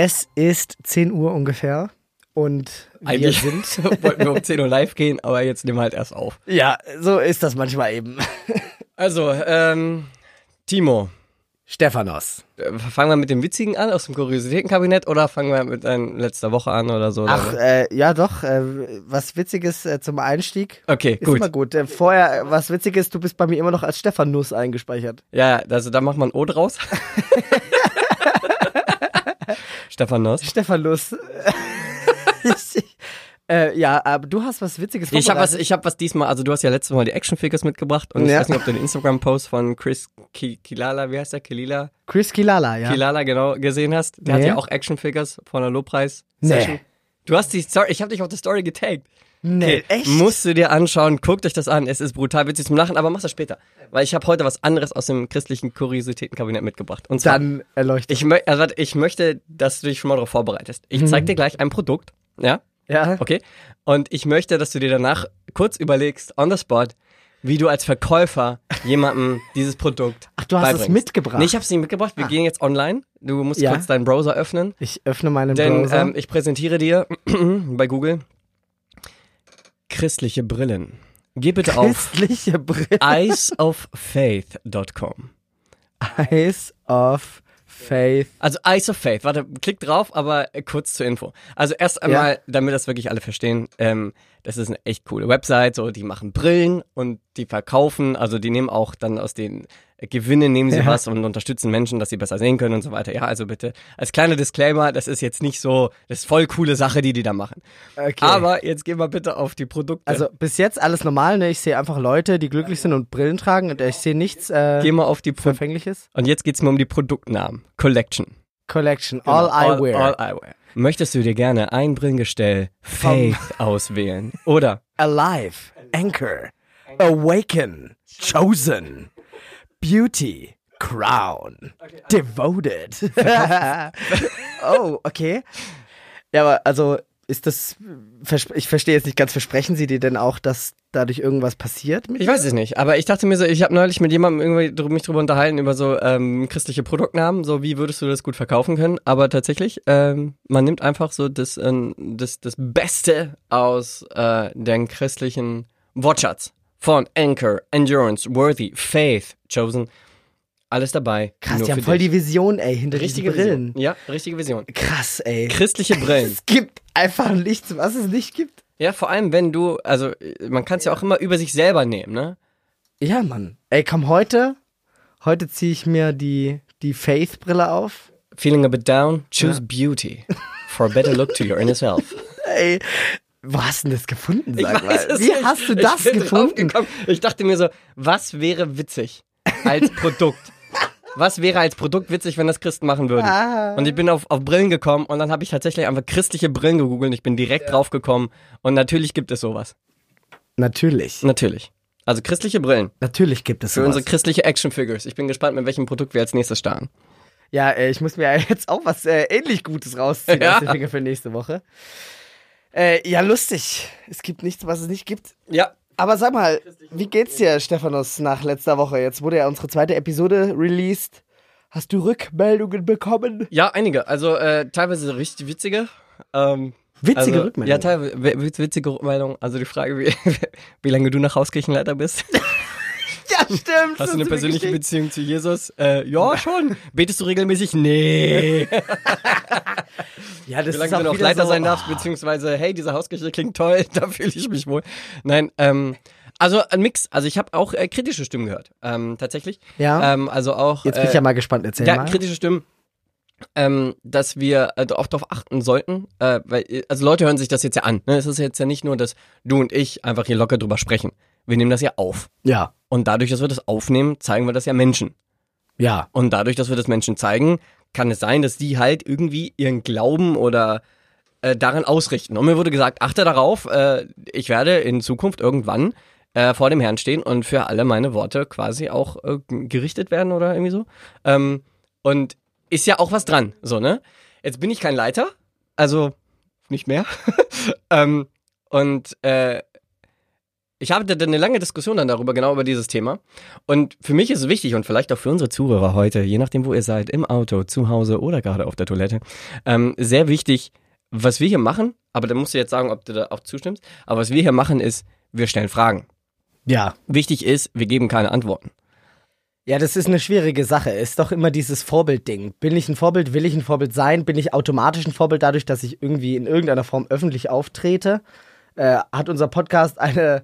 Es ist 10 Uhr ungefähr und wir Eigentlich sind. wollten wir um 10 Uhr live gehen, aber jetzt nehmen wir halt erst auf. ja, so ist das manchmal eben. Also, ähm, Timo, Stephanos. äh, fangen wir mit dem Witzigen an aus dem Kuriositätenkabinett oder fangen wir mit deinem letzter Woche an oder so? Ach, oder? äh, ja doch, äh, was Witziges äh, zum Einstieg. okay, Ist gut. immer gut. Äh, vorher, was Witziges, du bist bei mir immer noch als Stephanus eingespeichert. Ja, also da macht man O draus. Stefan Noss. Stephanus. ich, äh, ja, aber du hast was Witziges Ich habe was, ich habe was diesmal, also du hast ja letztes Mal die Actionfigures mitgebracht und ich Ja. weiß nicht, ob du den Instagram-Post von Chris Ki Kilala, wie heißt der? Kilila? Chris Kilala, ja. Kilala, genau, gesehen hast. Der Nee. hat ja auch Actionfigures von der Lobpreis-Session. Nee. Du hast die Story, ich habe dich auf der Story getaggt. Nee, echt? Musst du dir anschauen, guckt euch das an. Es ist brutal witzig zum Lachen, aber mach das später. Weil ich habe heute was anderes aus dem christlichen Kuriositätenkabinett mitgebracht. Und zwar, Dann erleuchtet. ich, mö also, ich möchte, dass du dich schon mal darauf vorbereitest. Ich zeig dir gleich ein Produkt, ja? ja. Okay? Und ich möchte, dass du dir danach kurz überlegst, on the spot, wie du als Verkäufer jemandem dieses Produkt Ach, du hast es beibringst. mitgebracht? Nee, ich habe es nicht mitgebracht. Wir gehen jetzt online. Du musst Ja. kurz deinen Browser öffnen. Ich öffne meinen Denn Browser. ähm, ich präsentiere dir bei Google christliche Brillen. Geh bitte auf Christliche Brille. eyesofaith.com. Eyes of Faith. Also Eyes of Faith. Warte, klick drauf, aber kurz zur Info. Also erst einmal, damit das wirklich alle verstehen, ähm, das ist eine echt coole Website. So, die machen Brillen und die verkaufen. Also die nehmen auch dann aus den Gewinnen nehmen sie Ja. was und unterstützen Menschen, dass sie besser sehen können und so weiter. Ja, also bitte als kleiner Disclaimer, das ist jetzt nicht so, das ist voll coole Sache, die die da machen. Okay. Aber jetzt gehen wir bitte auf die Produkte. also bis jetzt alles normal, ne? Ich sehe einfach Leute, die glücklich sind und Brillen tragen und ich sehe nichts äh, geh mal auf die Pro Verfängliches. und jetzt geht's mir um die Produktnamen. Collection. Collection, Genau, all eyewear. All eyewear. Möchtest du dir gerne ein Brillengestell Faith auswählen? Oder Alive, Anchor, Awaken, Chosen, Beauty, Crown, Devoted. oh, okay. Ja, aber also ist das, ich verstehe jetzt nicht ganz, versprechen Sie dir denn auch, dass dadurch irgendwas passiert? Ich weiß es nicht, aber ich dachte mir so, ich habe neulich mit jemandem irgendwie mich drüber unterhalten über so ähm, christliche Produktnamen, so wie würdest du das gut verkaufen können? Aber tatsächlich, ähm, man nimmt einfach so das, ähm, das, das Beste aus äh, den christlichen Wortschatz von Anchor, Endurance, Worthy, Faith, Chosen, alles dabei. Krass, die haben voll dich. die Vision, ey, hinter richtige Brillen. Vision. Ja, richtige Vision. Krass, ey. Christliche Brillen. Es gibt einfach nichts, was es nicht gibt. Ja, vor allem, wenn du, also man kann es ja auch immer über sich selber nehmen, ne? Ja, Mann. Ey, komm, heute, heute ziehe ich mir die, die Faith-Brille auf. Feeling a bit down, choose beauty for a better look to your inner self. Ey, wo hast du denn das gefunden, sag mal? es Wie nicht. hast du Ich das bin gefunden? Ich dachte mir so, was wäre witzig als Produkt? Was wäre als Produkt witzig, wenn das Christen machen würden? Ah. Und ich bin auf, auf Brillen gekommen und dann habe ich tatsächlich einfach christliche Brillen gegoogelt und ich bin direkt drauf gekommen. Und natürlich gibt es sowas. Natürlich. Natürlich. Also christliche Brillen Natürlich gibt es für sowas. unsere christliche Action Figures. Ich bin gespannt, mit welchem Produkt wir als nächstes starten. Ja, äh, ich muss mir jetzt auch was äh, ähnlich Gutes rausziehen Ja. aus den Finger für nächste Woche. Äh, ja, lustig. Es gibt nichts, was es nicht gibt. Ja, Aber sag mal, wie geht's dir, Stephanus, nach letzter Woche? Jetzt wurde ja unsere zweite Episode released. Hast du Rückmeldungen bekommen? Ja, einige. Also äh, teilweise richtig witzige. Ähm, Witzige also, Rückmeldungen. Ja, teilweise wi- witzige Rückmeldungen. Also die Frage, wie, wie lange du nach Hauskirchenleiter bist. Ja, stimmt. Hast du eine persönliche Beziehung zu Jesus? Äh, ja, schon. Betest du regelmäßig? Nee. Ja, das Wie lange ist du noch Leiter so, sein darfst, beziehungsweise, hey, diese Hauskirche klingt toll, da fühle ich mich wohl. Nein, ähm, also ein Mix. Also ich habe auch äh, kritische Stimmen gehört, ähm, tatsächlich. Ja. Ähm, also auch. Jetzt bin ich äh, ja mal gespannt, erzähl ja, mal. kritische Stimmen, ähm, dass wir äh, auch darauf achten sollten, äh, weil, äh, also Leute hören sich das jetzt ja an. Ne? Es ist jetzt ja nicht nur, dass du und ich einfach hier locker drüber sprechen. Wir nehmen das ja auf. Ja, Und dadurch, dass wir das aufnehmen, zeigen wir das ja Menschen. ja. Und dadurch, dass wir das Menschen zeigen, kann es sein, dass die halt irgendwie ihren Glauben oder äh, daran ausrichten. Und mir wurde gesagt, achte darauf, äh, ich werde in Zukunft irgendwann äh, vor dem Herrn stehen und für alle meine Worte quasi auch äh, gerichtet werden oder irgendwie so. Ähm, und ist ja auch was dran, so, ne? Jetzt bin ich kein Leiter, also nicht mehr. ähm, und äh, Ich hatte dann eine lange Diskussion dann darüber, genau über dieses Thema. Und für mich ist es wichtig und vielleicht auch für unsere Zuhörer heute, je nachdem, wo ihr seid, im Auto, zu Hause oder gerade auf der Toilette, ähm, sehr wichtig, was wir hier machen, aber da musst du jetzt sagen, ob du da auch zustimmst, aber was wir hier machen ist, wir stellen Fragen. Ja. Wichtig ist, wir geben keine Antworten. Ja, das ist eine schwierige Sache. Ist doch immer dieses Vorbildding. Bin ich ein Vorbild? Will ich ein Vorbild sein? Bin ich automatisch ein Vorbild dadurch, dass ich irgendwie in irgendeiner Form öffentlich auftrete? Äh, hat unser Podcast eine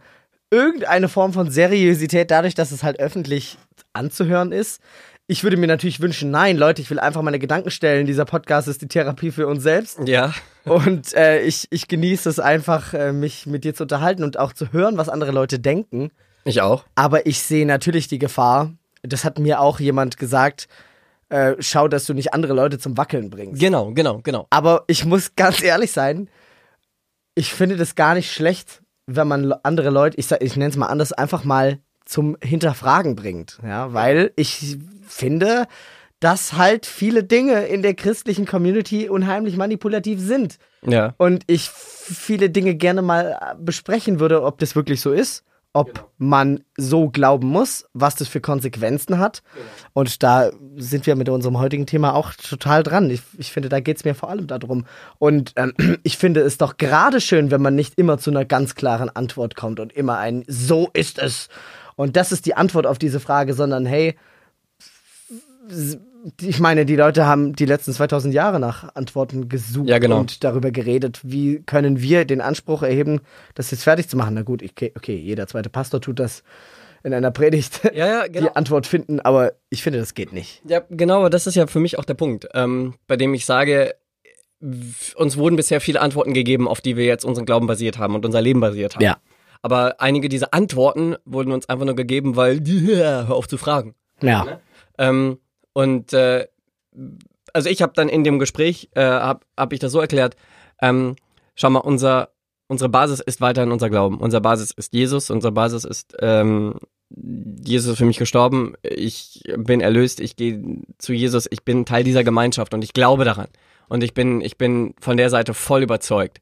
irgendeine Form von Seriosität dadurch, dass es halt öffentlich anzuhören ist? Ich würde mir natürlich wünschen, nein, Leute, ich will einfach meine Gedanken stellen. Dieser Podcast ist die Therapie für uns selbst. Ja. Und äh, ich, ich genieße es einfach, äh, mich mit dir zu unterhalten und auch zu hören, was andere Leute denken. Ich auch. Aber ich sehe natürlich die Gefahr, das hat mir auch jemand gesagt, äh, schau, dass du nicht andere Leute zum Wackeln bringst. Genau, genau, genau. Aber ich muss ganz ehrlich sein, ich finde das gar nicht schlecht, wenn man andere Leute, ich, ich nenne es mal anders, einfach mal zum Hinterfragen bringt. Ja, weil ich finde, dass halt viele Dinge in der christlichen Community unheimlich manipulativ sind. Ja. Und ich viele Dinge gerne mal äh, besprechen würde, ob das wirklich so ist, ob man so glauben muss, was das für Konsequenzen hat. Und da sind wir mit unserem heutigen Thema auch total dran. Ich, ich finde, da geht es mir vor allem darum. Und ähm, ich finde es doch gerade schön, wenn man nicht immer zu einer ganz klaren Antwort kommt und immer ein So ist es. Und das ist die Antwort auf diese Frage, sondern hey, ich meine, die Leute haben die letzten 2000 Jahre nach Antworten gesucht Ja, genau. und darüber geredet, wie können wir den Anspruch erheben, das jetzt fertig zu machen. Na gut, okay, okay jeder zweite Pastor tut das in einer Predigt, Ja, ja, genau. die Antwort finden, aber ich finde, das geht nicht. Ja, genau, aber das ist ja für mich auch der Punkt, ähm, bei dem ich sage, uns wurden bisher viele Antworten gegeben, auf die wir jetzt unseren Glauben basiert haben und unser Leben basiert haben. Ja. Aber einige dieser Antworten wurden uns einfach nur gegeben, weil, ja, hör auf zu fragen. Ja. Ähm, und äh, also ich habe dann in dem Gespräch, äh, habe hab ich das so erklärt, ähm, schau mal, unser, unsere Basis ist weiterhin unser Glauben. Unser Basis ist Jesus, unsere Basis ist, ähm, Jesus ist für mich gestorben, ich bin erlöst, ich gehe zu Jesus, ich bin Teil dieser Gemeinschaft und ich glaube daran. Und ich bin, ich bin von der Seite voll überzeugt.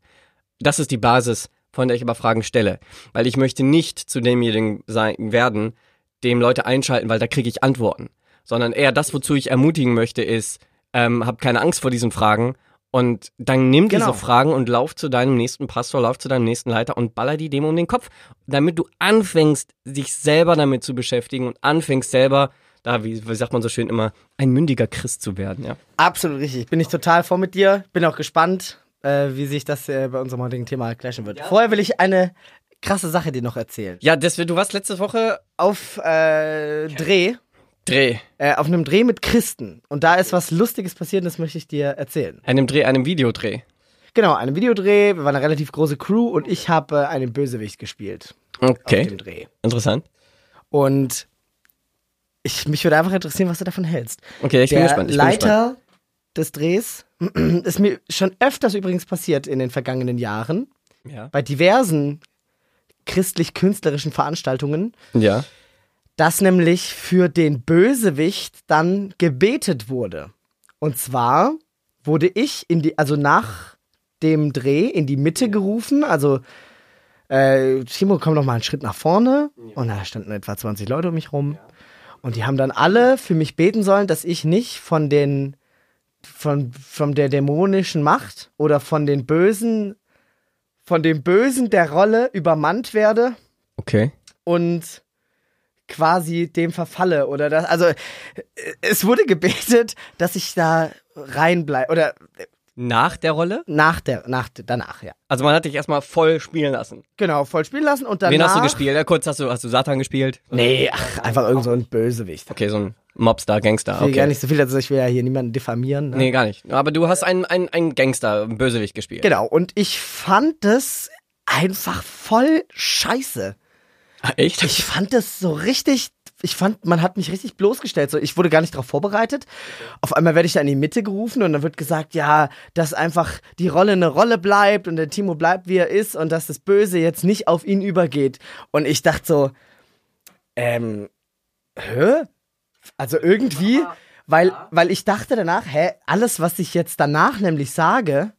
Das ist die Basis, von der ich aber Fragen stelle. Weil ich möchte nicht zu demjenigen sein, werden, dem Leute einschalten, weil da kriege ich Antworten. Sondern eher das, wozu ich ermutigen möchte, ist, ähm, hab keine Angst vor diesen Fragen und dann nimm Genau. diese Fragen und lauf zu deinem nächsten Pastor, lauf zu deinem nächsten Leiter und baller die dem um den Kopf, damit du anfängst, dich selber damit zu beschäftigen und anfängst selber, da, wie, wie sagt man so schön immer, ein mündiger Christ zu werden, ja. Absolut richtig. Bin ich total vor mit dir. Bin auch gespannt, äh, wie sich das äh, bei unserem heutigen Thema clashen wird. Vorher will ich eine krasse Sache dir noch erzählen. Ja, das, du warst letzte Woche Auf äh, Dreh, Dreh. äh, auf einem Dreh mit Christen. Und da ist was Lustiges passiert, und das möchte ich dir erzählen. Einem Dreh, einem Videodreh. Genau, einem Videodreh, wir waren eine relativ große Crew und ich habe äh, einen Bösewicht gespielt auf Okay, dem Dreh. interessant. Und ich, mich würde einfach interessieren, was du davon hältst. Okay, ich bin Der gespannt. Ich bin gespannt. Leiter des Drehs ist mir schon öfters übrigens passiert in den vergangenen Jahren, Ja. bei diversen christlich-künstlerischen Veranstaltungen, Ja. Dass nämlich für den Bösewicht dann gebetet wurde. Und zwar wurde ich in die, also nach dem Dreh in die Mitte gerufen, also äh, Timo, komm noch mal einen Schritt nach vorne. Und da standen etwa 20 Leute um mich rum. Und die haben dann alle für mich beten sollen, dass ich nicht von den, von, von der dämonischen Macht oder von den Bösen, von dem Bösen der Rolle übermannt werde Okay. und quasi dem verfalle oder das also äh, es wurde gebetet, dass ich da reinbleibe oder äh, Nach der Rolle? nach der nach danach ja. Also man hat dich erstmal voll spielen lassen. Genau, voll spielen lassen und danach Wen hast du gespielt? Ja, kurz, hast du, hast du Satan gespielt? Nee, ach, einfach irgend so ein Bösewicht. Okay, so ein Mobstar, Gangster. Ich will Okay. gar nicht so viel, also ich will ja hier niemanden diffamieren. Ne? Nee, gar nicht. Aber du hast einen, einen, einen Gangster, einen Bösewicht gespielt. Genau, und ich fand das einfach voll scheiße. Ah, Echt? Ich fand das so richtig, ich fand, man hat mich richtig bloßgestellt. So, ich wurde gar nicht darauf vorbereitet. Auf einmal werde ich da in die Mitte gerufen und dann wird gesagt, ja, dass einfach die Rolle eine Rolle bleibt und der Timo bleibt, wie er ist und dass das Böse jetzt nicht auf ihn übergeht. Und ich dachte so, ähm, hä? Also irgendwie, weil, weil ich dachte danach, hä, alles, was ich jetzt danach nämlich sage,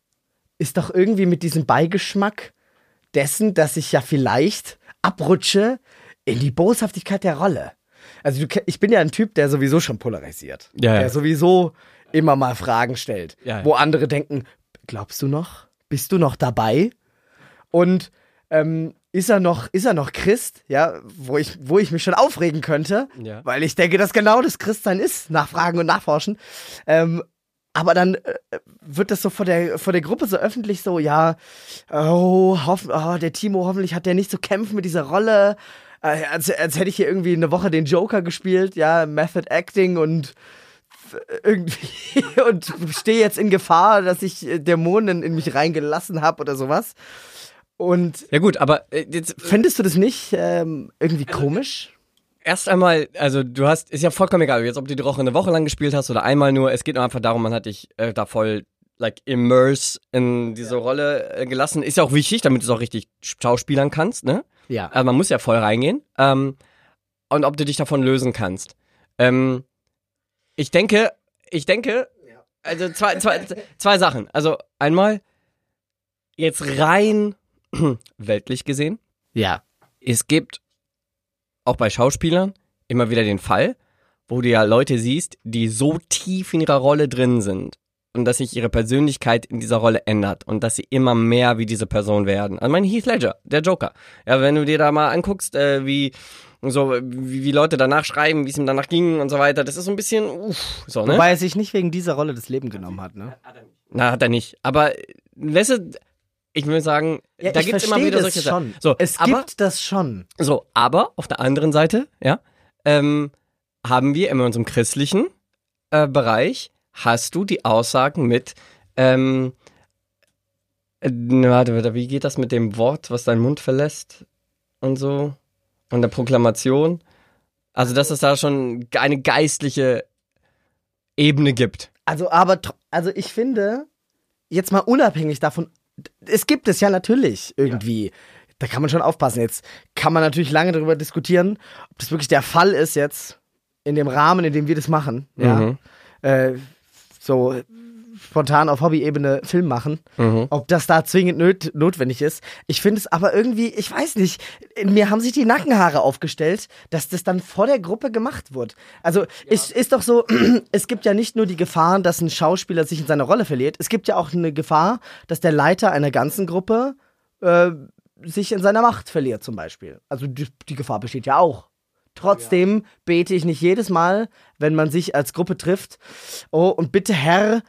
ist doch irgendwie mit diesem Beigeschmack dessen, dass ich ja vielleicht abrutsche in die Boshaftigkeit der Rolle. Also du, ich bin ja ein Typ, der sowieso schon polarisiert. Ja, ja. Der sowieso immer mal Fragen stellt, Ja, wo andere denken, glaubst du noch? Bist du noch dabei? Und ähm, ist er noch, ist er noch Christ? Ja, wo ich, wo ich mich schon aufregen könnte, weil ich denke, dass genau das Christsein ist, nachfragen und nachforschen. Ähm, aber dann äh, wird das so vor der, vor der Gruppe so öffentlich so, ja, oh, hoff, oh, der Timo, hoffentlich hat der nicht so kämpfen mit dieser Rolle. Äh, als, als hätte ich hier irgendwie eine Woche den Joker gespielt, ja, Method Acting und irgendwie und stehe jetzt in Gefahr, dass ich äh, Dämonen in mich reingelassen habe oder sowas. Und Ja gut, aber äh, jetzt fändest du das nicht ähm, irgendwie komisch? Erst einmal, also du hast, ist ja vollkommen egal, jetzt ob du die Woche eine Woche lang gespielt hast oder einmal nur, es geht nur einfach darum, man hat dich äh, da voll like immerse in diese Rolle äh, gelassen. Ist ja auch wichtig, damit du es auch richtig schauspielern kannst, ne? Ja. Also man muss ja voll reingehen. Ähm, und ob du dich davon lösen kannst. Ähm, ich denke, ich denke, also zwei, zwei, zwei Sachen. Also einmal, jetzt rein weltlich gesehen, Ja. es gibt auch bei Schauspielern immer wieder den Fall, wo du ja Leute siehst, die so tief in ihrer Rolle drin sind und dass sich ihre Persönlichkeit in dieser Rolle ändert und dass sie immer mehr wie diese Person werden. Also mein Heath Ledger, der Joker. Ja, wenn du dir da mal anguckst, äh, wie so wie, wie Leute danach schreiben, wie es ihm danach ging und so weiter, das ist so ein bisschen uff, so, ne? Wobei er sich nicht wegen dieser Rolle das Leben genommen hat, ne? Na, hat er nicht. Aber äh, lässt es- ich will sagen, Ja, da ich gibt's immer wieder solche. Sachen. So, es aber, gibt das schon. So, aber auf der anderen Seite, ja, ähm, haben wir in unserem christlichen äh, Bereich, hast du die Aussagen mit, ähm, äh, warte, wie geht das mit dem Wort, was dein Mund verlässt und so? Und der Proklamation? Also, dass es da schon eine geistliche Ebene gibt. Also, aber, also ich finde, jetzt mal unabhängig davon, es gibt es ja natürlich irgendwie. Da kann man schon aufpassen. Jetzt kann man natürlich lange darüber diskutieren, ob das wirklich der Fall ist jetzt in dem Rahmen, in dem wir das machen. Ja. Mhm. Äh, so spontan auf Hobby-Ebene Film machen. Mhm. Ob das da zwingend nöt notwendig ist. Ich finde es aber irgendwie, ich weiß nicht, in mir haben sich die Nackenhaare aufgestellt, dass das dann vor der Gruppe gemacht wird. Also es ist doch so, es gibt ja nicht nur die Gefahr, dass ein Schauspieler sich in seiner Rolle verliert, es gibt ja auch eine Gefahr, dass der Leiter einer ganzen Gruppe äh, sich in seiner Macht verliert zum Beispiel. Also die, die Gefahr besteht ja auch. Trotzdem bete ich nicht jedes Mal, wenn man sich als Gruppe trifft, oh, und bitte Herr,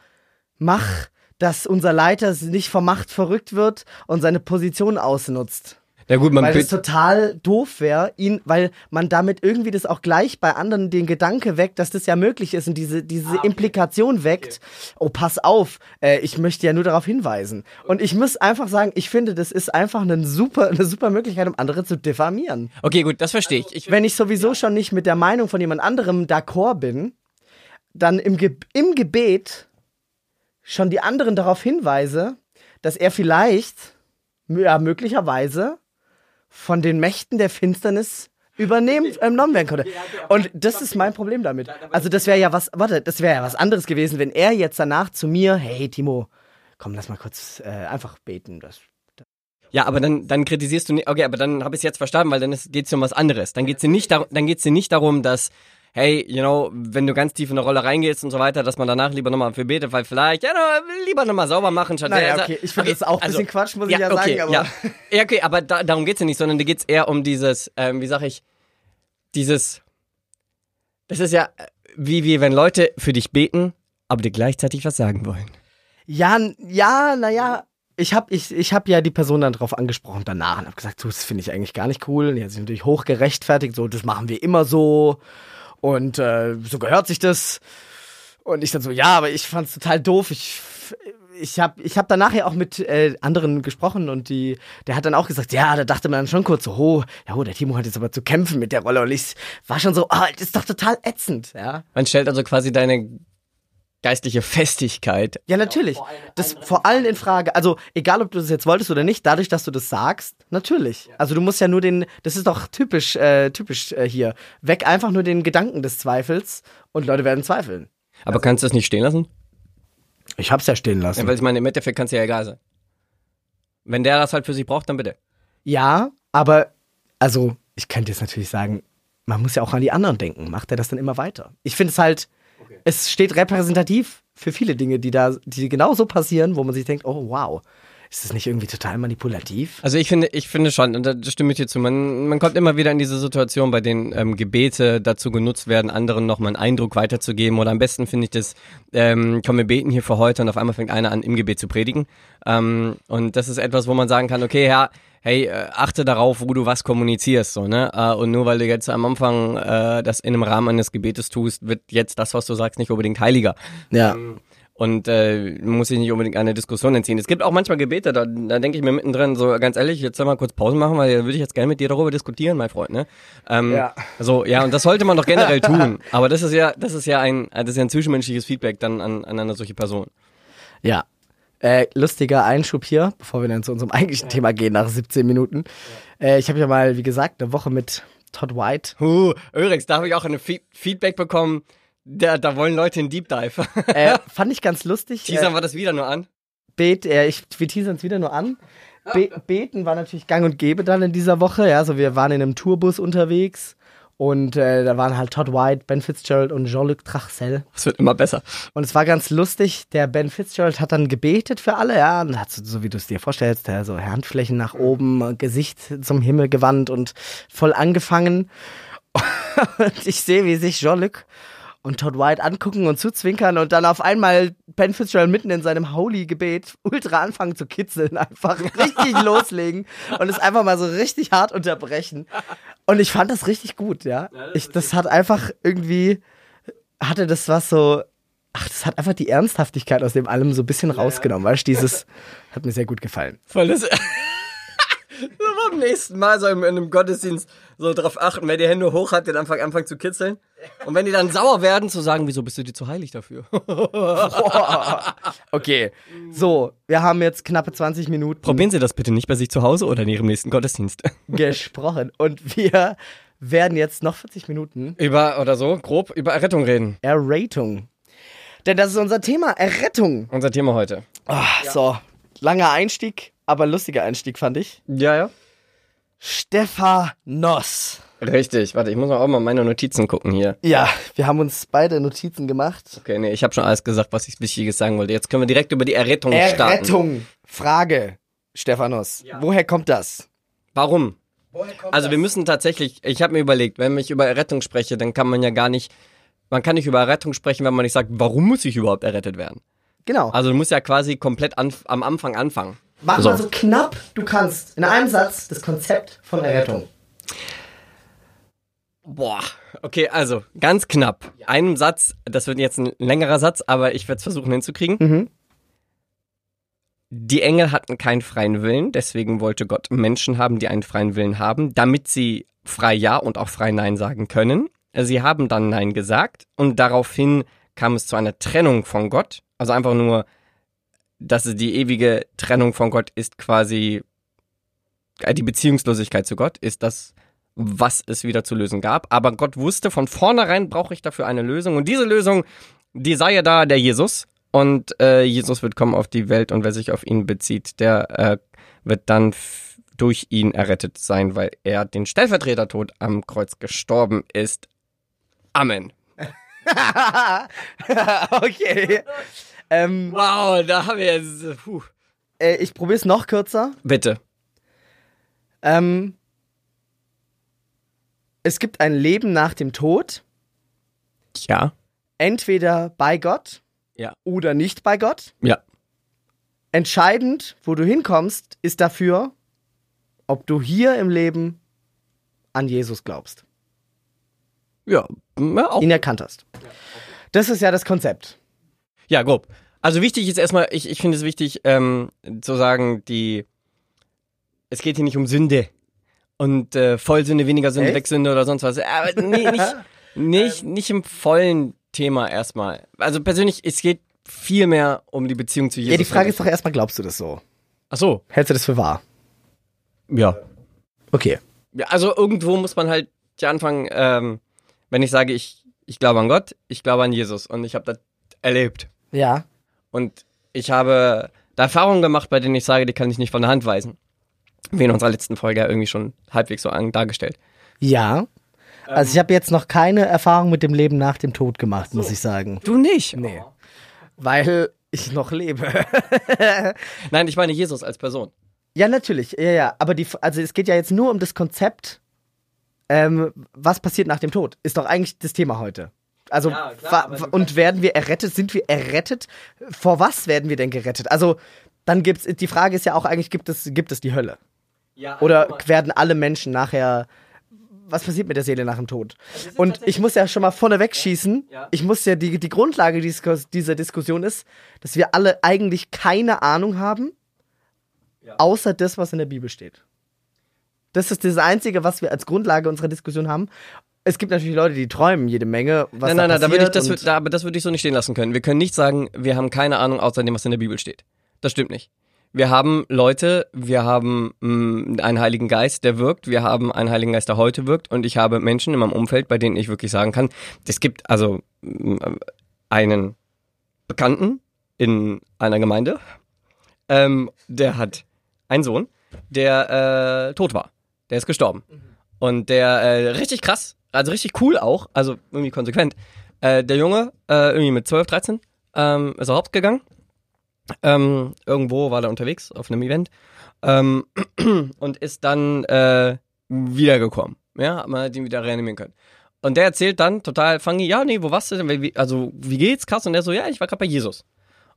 mach, dass unser Leiter nicht vor Macht verrückt wird und seine Position ausnutzt. Ja gut, man Weil es total doof wäre, ihn, weil man damit irgendwie das auch gleich bei anderen den Gedanke weckt, dass das ja möglich ist und diese, diese Implikation weckt, oh, pass auf, äh, ich möchte ja nur darauf hinweisen. Und ich muss einfach sagen, ich finde, das ist einfach eine super, eine super Möglichkeit, um andere zu diffamieren. Okay, gut, das verstehe ich. ich Wenn ich sowieso schon nicht mit der Meinung von jemand anderem d'accord bin, dann im, Ge im Gebet schon die anderen darauf hinweise, dass er vielleicht, ja, möglicherweise von den Mächten der Finsternis übernehmen, übernommen werden konnte. Und das ist mein Problem damit. Also das wäre ja was, warte, das wäre ja was anderes gewesen, wenn er jetzt danach zu mir, hey Timo, komm, lass mal kurz äh, einfach beten. Das, Ja, aber dann, dann kritisierst du nicht, okay, aber dann habe ich es jetzt verstanden, weil dann geht es um was anderes. Dann geht es dir, nicht dar- dann geht's dir nicht darum, dass, hey, you know, wenn du ganz tief in eine Rolle reingehst und so weiter, dass man danach lieber nochmal für betet, weil vielleicht, ja, no, lieber nochmal sauber machen. Statt Naja, also- okay, ich finde das auch ein bisschen Quatsch, muss ich ja okay, sagen, aber- Ja, ja okay, aber da, darum geht's ja nicht, sondern da geht's eher um dieses, ähm, wie sag ich, dieses, das ist ja wie, wie wenn Leute für dich beten, aber dir gleichzeitig was sagen wollen. Ja, ja, naja. Ich habe ich, ich hab ja die Person dann drauf angesprochen danach und habe gesagt, so, das finde ich eigentlich gar nicht cool. Und die hat sich natürlich hoch gerechtfertigt, so, das machen wir immer so. Und äh, so gehört sich das. Und ich dann so, ja, aber ich fand's total doof. Ich, ich habe ich hab danach ja auch mit äh, anderen gesprochen und die, der hat dann auch gesagt, ja, da dachte man dann schon kurz so, oh, ja, oh, der Timo hat jetzt aber zu kämpfen mit der Rolle. Und ich war schon so, ah, das ist doch total ätzend, ja. Man stellt also quasi deine geistliche Festigkeit Ja, natürlich. Das vor allem in Frage. Also, egal ob du das jetzt wolltest oder nicht, dadurch, dass du das sagst, natürlich. Also, du musst ja nur den, das ist doch typisch, äh, typisch äh, hier. Weg einfach nur den Gedanken des Zweifels und Leute werden zweifeln. Aber kannst du das nicht stehen lassen? Ich hab's ja stehen Ja, lassen. weil ich meine, im Endeffekt kann es ja egal sein. Wenn der das halt für sich braucht, dann bitte. Ja, aber also ich könnte jetzt natürlich sagen, man muss ja auch an die anderen denken. Macht er das dann immer weiter? Ich finde es halt, es steht repräsentativ für viele Dinge, die da, die genauso passieren, wo man sich denkt, oh wow, ist das nicht irgendwie total manipulativ? Also ich finde, ich finde schon, und da stimme ich dir zu, man, man kommt immer wieder in diese Situation, bei denen ähm, Gebete dazu genutzt werden, anderen nochmal einen Eindruck weiterzugeben. Oder am besten finde ich das, ähm, komm, wir beten hier für heute und auf einmal fängt einer an, im Gebet zu predigen. Ähm, und das ist etwas, wo man sagen kann, okay, Herr, hey, äh, achte darauf, wo du was kommunizierst, so, ne? Äh, und nur weil du jetzt am Anfang äh, das in einem Rahmen eines Gebetes tust, wird jetzt das, was du sagst, nicht unbedingt heiliger. Ja. Und äh, muss sich nicht unbedingt eine Diskussion entziehen. Es gibt auch manchmal Gebete, da, da denke ich mir mittendrin, so ganz ehrlich, jetzt soll mal kurz Pause machen, weil da würde ich jetzt gerne mit dir darüber diskutieren, mein Freund, ne? Ähm, Ja. So, ja, und das sollte man doch generell tun. Aber das ist ja, das ist ja ein, das ist ja ein zwischenmenschliches Feedback dann an, an eine solche Person. Ja. Äh, lustiger Einschub hier, bevor wir dann zu unserem eigentlichen Thema gehen, nach 17 Minuten. Äh, ich habe ja mal, wie gesagt, eine Woche mit Todd White. Huh, übrigens, da habe ich auch eine Fe Feedback bekommen, da, da wollen Leute einen Deep Dive. Äh, fand ich ganz lustig. Teasern äh, wir das wieder nur an. bet, äh, ich, wir teasern es wieder nur an. Be beten war natürlich gang und gäbe dann in dieser Woche. Ja, also wir waren in einem Tourbus unterwegs und äh, da waren halt Todd White, Ben Fitzgerald und Jean-Luc Trachsel. Es wird immer besser. Und es war ganz lustig. Der Ben Fitzgerald hat dann gebetet für alle, ja, und hat so, so wie du es dir vorstellst, der so Handflächen nach oben, Gesicht zum Himmel gewandt und voll angefangen. Und ich sehe, wie sich Jean-Luc und Todd White angucken und zuzwinkern und dann auf einmal Ben Fitzgerald mitten in seinem Holy-Gebet ultra anfangen zu kitzeln, einfach richtig loslegen und es einfach mal so richtig hart unterbrechen. Und ich fand das richtig gut, ja. Ich, das hat einfach irgendwie, hatte das was so, ach, das hat einfach die Ernsthaftigkeit aus dem allem so ein bisschen rausgenommen, weißt du, dieses, hat mir sehr gut gefallen. Voll das. so beim nächsten Mal so in einem Gottesdienst so drauf achten, wer die Hände hoch hat, den Anfang anfangen zu kitzeln. Und wenn die dann sauer werden, zu sagen, wieso bist du dir zu heilig dafür? Okay, so, wir haben jetzt knappe 20 Minuten Probieren Sie das bitte nicht bei sich zu Hause oder in Ihrem nächsten Gottesdienst. gesprochen und wir werden jetzt noch 40 Minuten Über, oder so, grob, über Errettung reden. Erratung. Denn das ist unser Thema, Errettung. Unser Thema heute. Ah, So, langer Einstieg, aber lustiger Einstieg fand ich. Ja, ja. Stephanos. Richtig, warte, ich muss auch mal meine Notizen gucken hier. Ja, wir haben uns beide Notizen gemacht. Okay, nee, ich habe schon alles gesagt, was ich Wichtiges sagen wollte. Jetzt können wir direkt über die Errettung starten. Errettung. Frage, Stephanos. Woher kommt das? Warum? Woher kommt Also wir müssen tatsächlich, ich habe mir überlegt, wenn ich über Errettung spreche, dann kann man ja gar nicht, man kann nicht über Errettung sprechen, wenn man nicht sagt, warum muss ich überhaupt errettet werden? Genau. Also du musst ja quasi komplett an, am Anfang anfangen. Mach so. mal so knapp du kannst. In einem Satz das Konzept von Errettung. Boah, okay, also ganz knapp. Einem Satz, das wird jetzt ein längerer Satz, aber ich werde es versuchen hinzukriegen. Mhm. Die Engel hatten keinen freien Willen, deswegen wollte Gott Menschen haben, die einen freien Willen haben, damit sie frei Ja und auch frei Nein sagen können. Sie haben dann Nein gesagt und daraufhin kam es zu einer Trennung von Gott. Also einfach nur, dass die ewige Trennung von Gott ist quasi äh, die Beziehungslosigkeit zu Gott ist das, was es wieder zu lösen gab. Aber Gott wusste von vornherein brauche ich dafür eine Lösung und diese Lösung, die sei ja da der Jesus und äh, Jesus wird kommen auf die Welt und wer sich auf ihn bezieht, der äh, wird dann durch ihn errettet sein, weil er den Stellvertretertod am Kreuz gestorben ist. Amen. okay. Ähm, Wow, da haben wir jetzt. Puh. äh, ich probiere es noch kürzer. Bitte. Ähm, es gibt ein Leben nach dem Tod, Ja. entweder bei Gott Ja. oder nicht bei Gott. Ja. Entscheidend, wo du hinkommst, ist dafür, ob du hier im Leben an Jesus glaubst, Ja. ja auch. ihn erkannt hast. Das ist ja das Konzept. Ja, grob. Also wichtig ist erstmal, ich, ich finde es wichtig, ähm, zu sagen, die, es geht hier nicht um Sünde. Und äh, Vollsünde, weniger Sünde, Echt? Wegsünde oder sonst was. Aber nee, nicht, nicht, nicht im vollen Thema erstmal. Also persönlich, es geht viel mehr um die Beziehung zu Jesus. Ja, die Frage ist doch erstmal, glaubst du das so? Ach so, Hältst du das für wahr? ja. Okay. ja. Also irgendwo muss man halt ja anfangen, ähm, wenn ich sage, ich, ich glaube an Gott, ich glaube an Jesus und ich habe das erlebt. Ja. Und ich habe da Erfahrungen gemacht, bei denen ich sage, die kann ich nicht von der Hand weisen. wie in unserer letzten Folge ja irgendwie schon halbwegs so dargestellt. Ja. Also ich habe jetzt noch keine Erfahrung mit dem Leben nach dem Tod gemacht, muss ich sagen. Du nicht? Nee. Weil ich noch lebe. Nein, ich meine Jesus als Person. ja, natürlich. Ja, ja. Aber die, also es geht ja jetzt nur um das Konzept, ähm, was passiert nach dem Tod. Ist doch eigentlich das Thema heute. Also, Ja, klar, und werden wir errettet? Sind wir errettet? Vor was werden wir denn gerettet? Also, dann gibt's, die Frage ist ja auch eigentlich, gibt es, gibt es die Hölle? Ja, Oder werden alle Menschen nachher. Was passiert mit der Seele nach dem Tod? Und ich muss ja schon mal vorneweg schießen. Ja. Ich muss ja, die, die Grundlage dieser Diskussion ist, dass wir alle eigentlich keine Ahnung haben, außer das, was in der Bibel steht. Das ist das Einzige, was wir als Grundlage unserer Diskussion haben. Es gibt natürlich Leute, die träumen jede Menge. Was Nein, nein, nein, da würde ich das, da, aber das würde ich so nicht stehen lassen können. Wir können nicht sagen, wir haben keine Ahnung außer dem, was in der Bibel steht. Das stimmt nicht. Wir haben Leute, wir haben mh, einen Heiligen Geist, der wirkt, wir haben einen Heiligen Geist, der heute wirkt und ich habe Menschen in meinem Umfeld, bei denen ich wirklich sagen kann, es gibt also mh, einen Bekannten in einer Gemeinde, ähm, der hat einen Sohn, der äh, tot war. Der ist gestorben. Und der, äh, richtig krass, also richtig cool auch, also irgendwie konsequent. Äh, der Junge, äh, irgendwie mit 12, 13, ähm, ist er gegangen. Ähm, irgendwo war er unterwegs auf einem Event. Ähm, und ist dann äh, wiedergekommen. Ja, man hat ihn wieder reanimieren können. Und der erzählt dann total funny, ja, nee, wo warst du denn? Wie- Also, wie geht's? Krass. Und der so, ja, ich war gerade bei Jesus.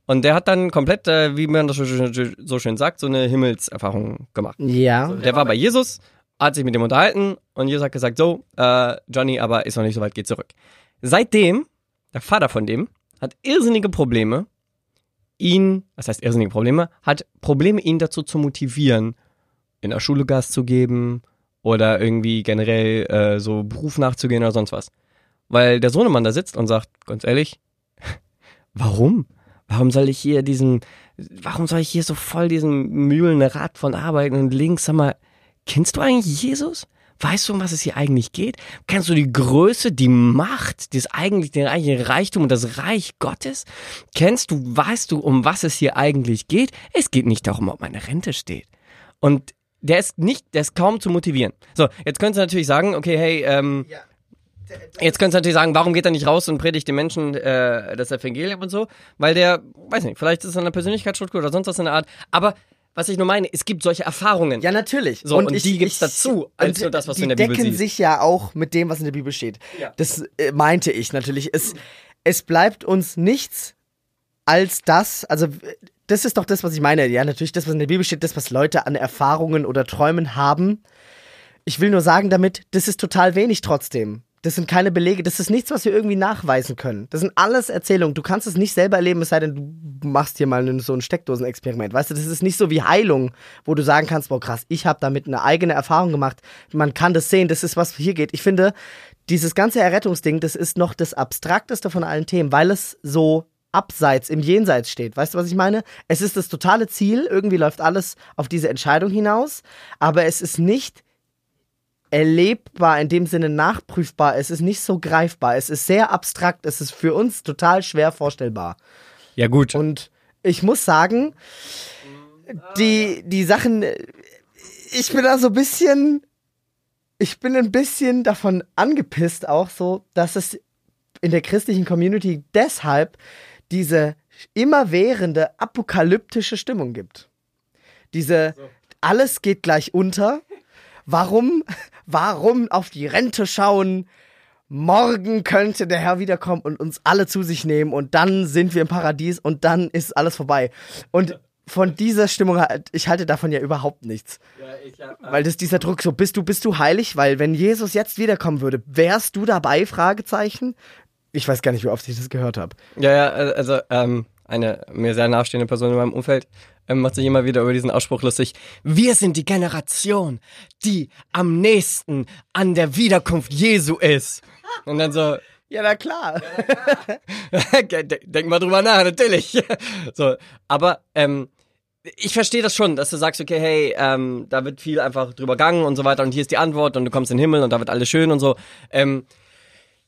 Und der hat dann komplett, äh, wie man das so schön, so schön sagt, so eine Himmelserfahrung gemacht. Ja. Der war bei Jesus, hat sich mit dem unterhalten und Jesus hat gesagt, so, äh, Johnny, aber ist noch nicht so weit, geh zurück. Seitdem, der Vater von dem, hat irrsinnige Probleme, ihn, was heißt irrsinnige Probleme, hat Probleme, ihn dazu zu motivieren, in der Schule Gas zu geben oder irgendwie generell äh, so Beruf nachzugehen oder sonst was. Weil der Sohnemann da sitzt und sagt, ganz ehrlich, warum? Warum soll ich hier diesen, warum soll ich hier so voll diesen Mühlenrad von arbeiten und links, sag mal, kennst du eigentlich Jesus? Weißt du, um was es hier eigentlich geht? Kennst du die Größe, die Macht, das eigentlich, den eigentlichen Reichtum und das Reich Gottes? Kennst du, weißt du, um was es hier eigentlich geht? Es geht nicht darum, ob meine Rente steht. Und der ist nicht, der ist kaum zu motivieren. So, jetzt könntest du natürlich sagen, okay, hey, ähm, Jetzt könntest du natürlich sagen, warum geht er nicht raus und predigt den Menschen äh, das Evangelium und so? Weil der, weiß nicht, vielleicht ist es eine Persönlichkeitsstruktur oder sonst was in der Art. Aber was ich nur meine, es gibt solche Erfahrungen. Ja, natürlich. So, und die gibt's dazu, als und nur das, was du die in der Bibel decken siehst. sich ja auch mit dem, was in der Bibel steht. Ja. Das äh, meinte ich natürlich. Es, es bleibt uns nichts als das, also das ist doch das, was ich meine. Ja, natürlich das, was in der Bibel steht, das, was Leute an Erfahrungen oder Träumen haben. Ich will nur sagen damit, das ist total wenig trotzdem. Das sind keine Belege, das ist nichts, was wir irgendwie nachweisen können. Das sind alles Erzählungen. Du kannst es nicht selber erleben, es sei denn, du machst hier mal so ein Steckdosenexperiment. Weißt du, das ist nicht so wie Heilung, wo du sagen kannst, boah krass, ich habe damit eine eigene Erfahrung gemacht. Man kann das sehen, das ist, was hier geht. Ich finde, dieses ganze Errettungsding, das ist noch das abstrakteste von allen Themen, weil es so abseits, im Jenseits steht. Weißt du, was ich meine? Es ist das totale Ziel, irgendwie läuft alles auf diese Entscheidung hinaus, aber es ist nicht erlebbar, in dem Sinne nachprüfbar, es ist nicht so greifbar, es ist sehr abstrakt, es ist für uns total schwer vorstellbar. Ja, gut. Und ich muss sagen, die, die Sachen, ich bin da so ein bisschen, ich bin ein bisschen davon angepisst auch so, dass es in der christlichen Community deshalb diese immerwährende apokalyptische Stimmung gibt. Diese, alles geht gleich unter. Warum, warum auf die Rente schauen? Morgen könnte der Herr wiederkommen und uns alle zu sich nehmen und dann sind wir im Paradies und dann ist alles vorbei. Und von dieser Stimmung, ich halte davon ja überhaupt nichts. Weil das dieser Druck so, bist du, bist du heilig? Weil wenn Jesus jetzt wiederkommen würde, wärst du dabei? Fragezeichen. Ich weiß gar nicht, wie oft ich das gehört habe. Ja, ja, also ähm, eine mir sehr nahestehende Person in meinem Umfeld macht sich immer wieder über diesen Ausspruch lustig. Wir sind die Generation, die am nächsten an der Wiederkunft Jesu ist. Und dann so, Ja, na klar. Denk mal drüber nach, natürlich. so, aber ähm, ich verstehe das schon, dass du sagst, okay, hey, ähm, da wird viel einfach drüber gegangen und so weiter und hier ist die Antwort und du kommst in den Himmel und da wird alles schön und so. Ähm,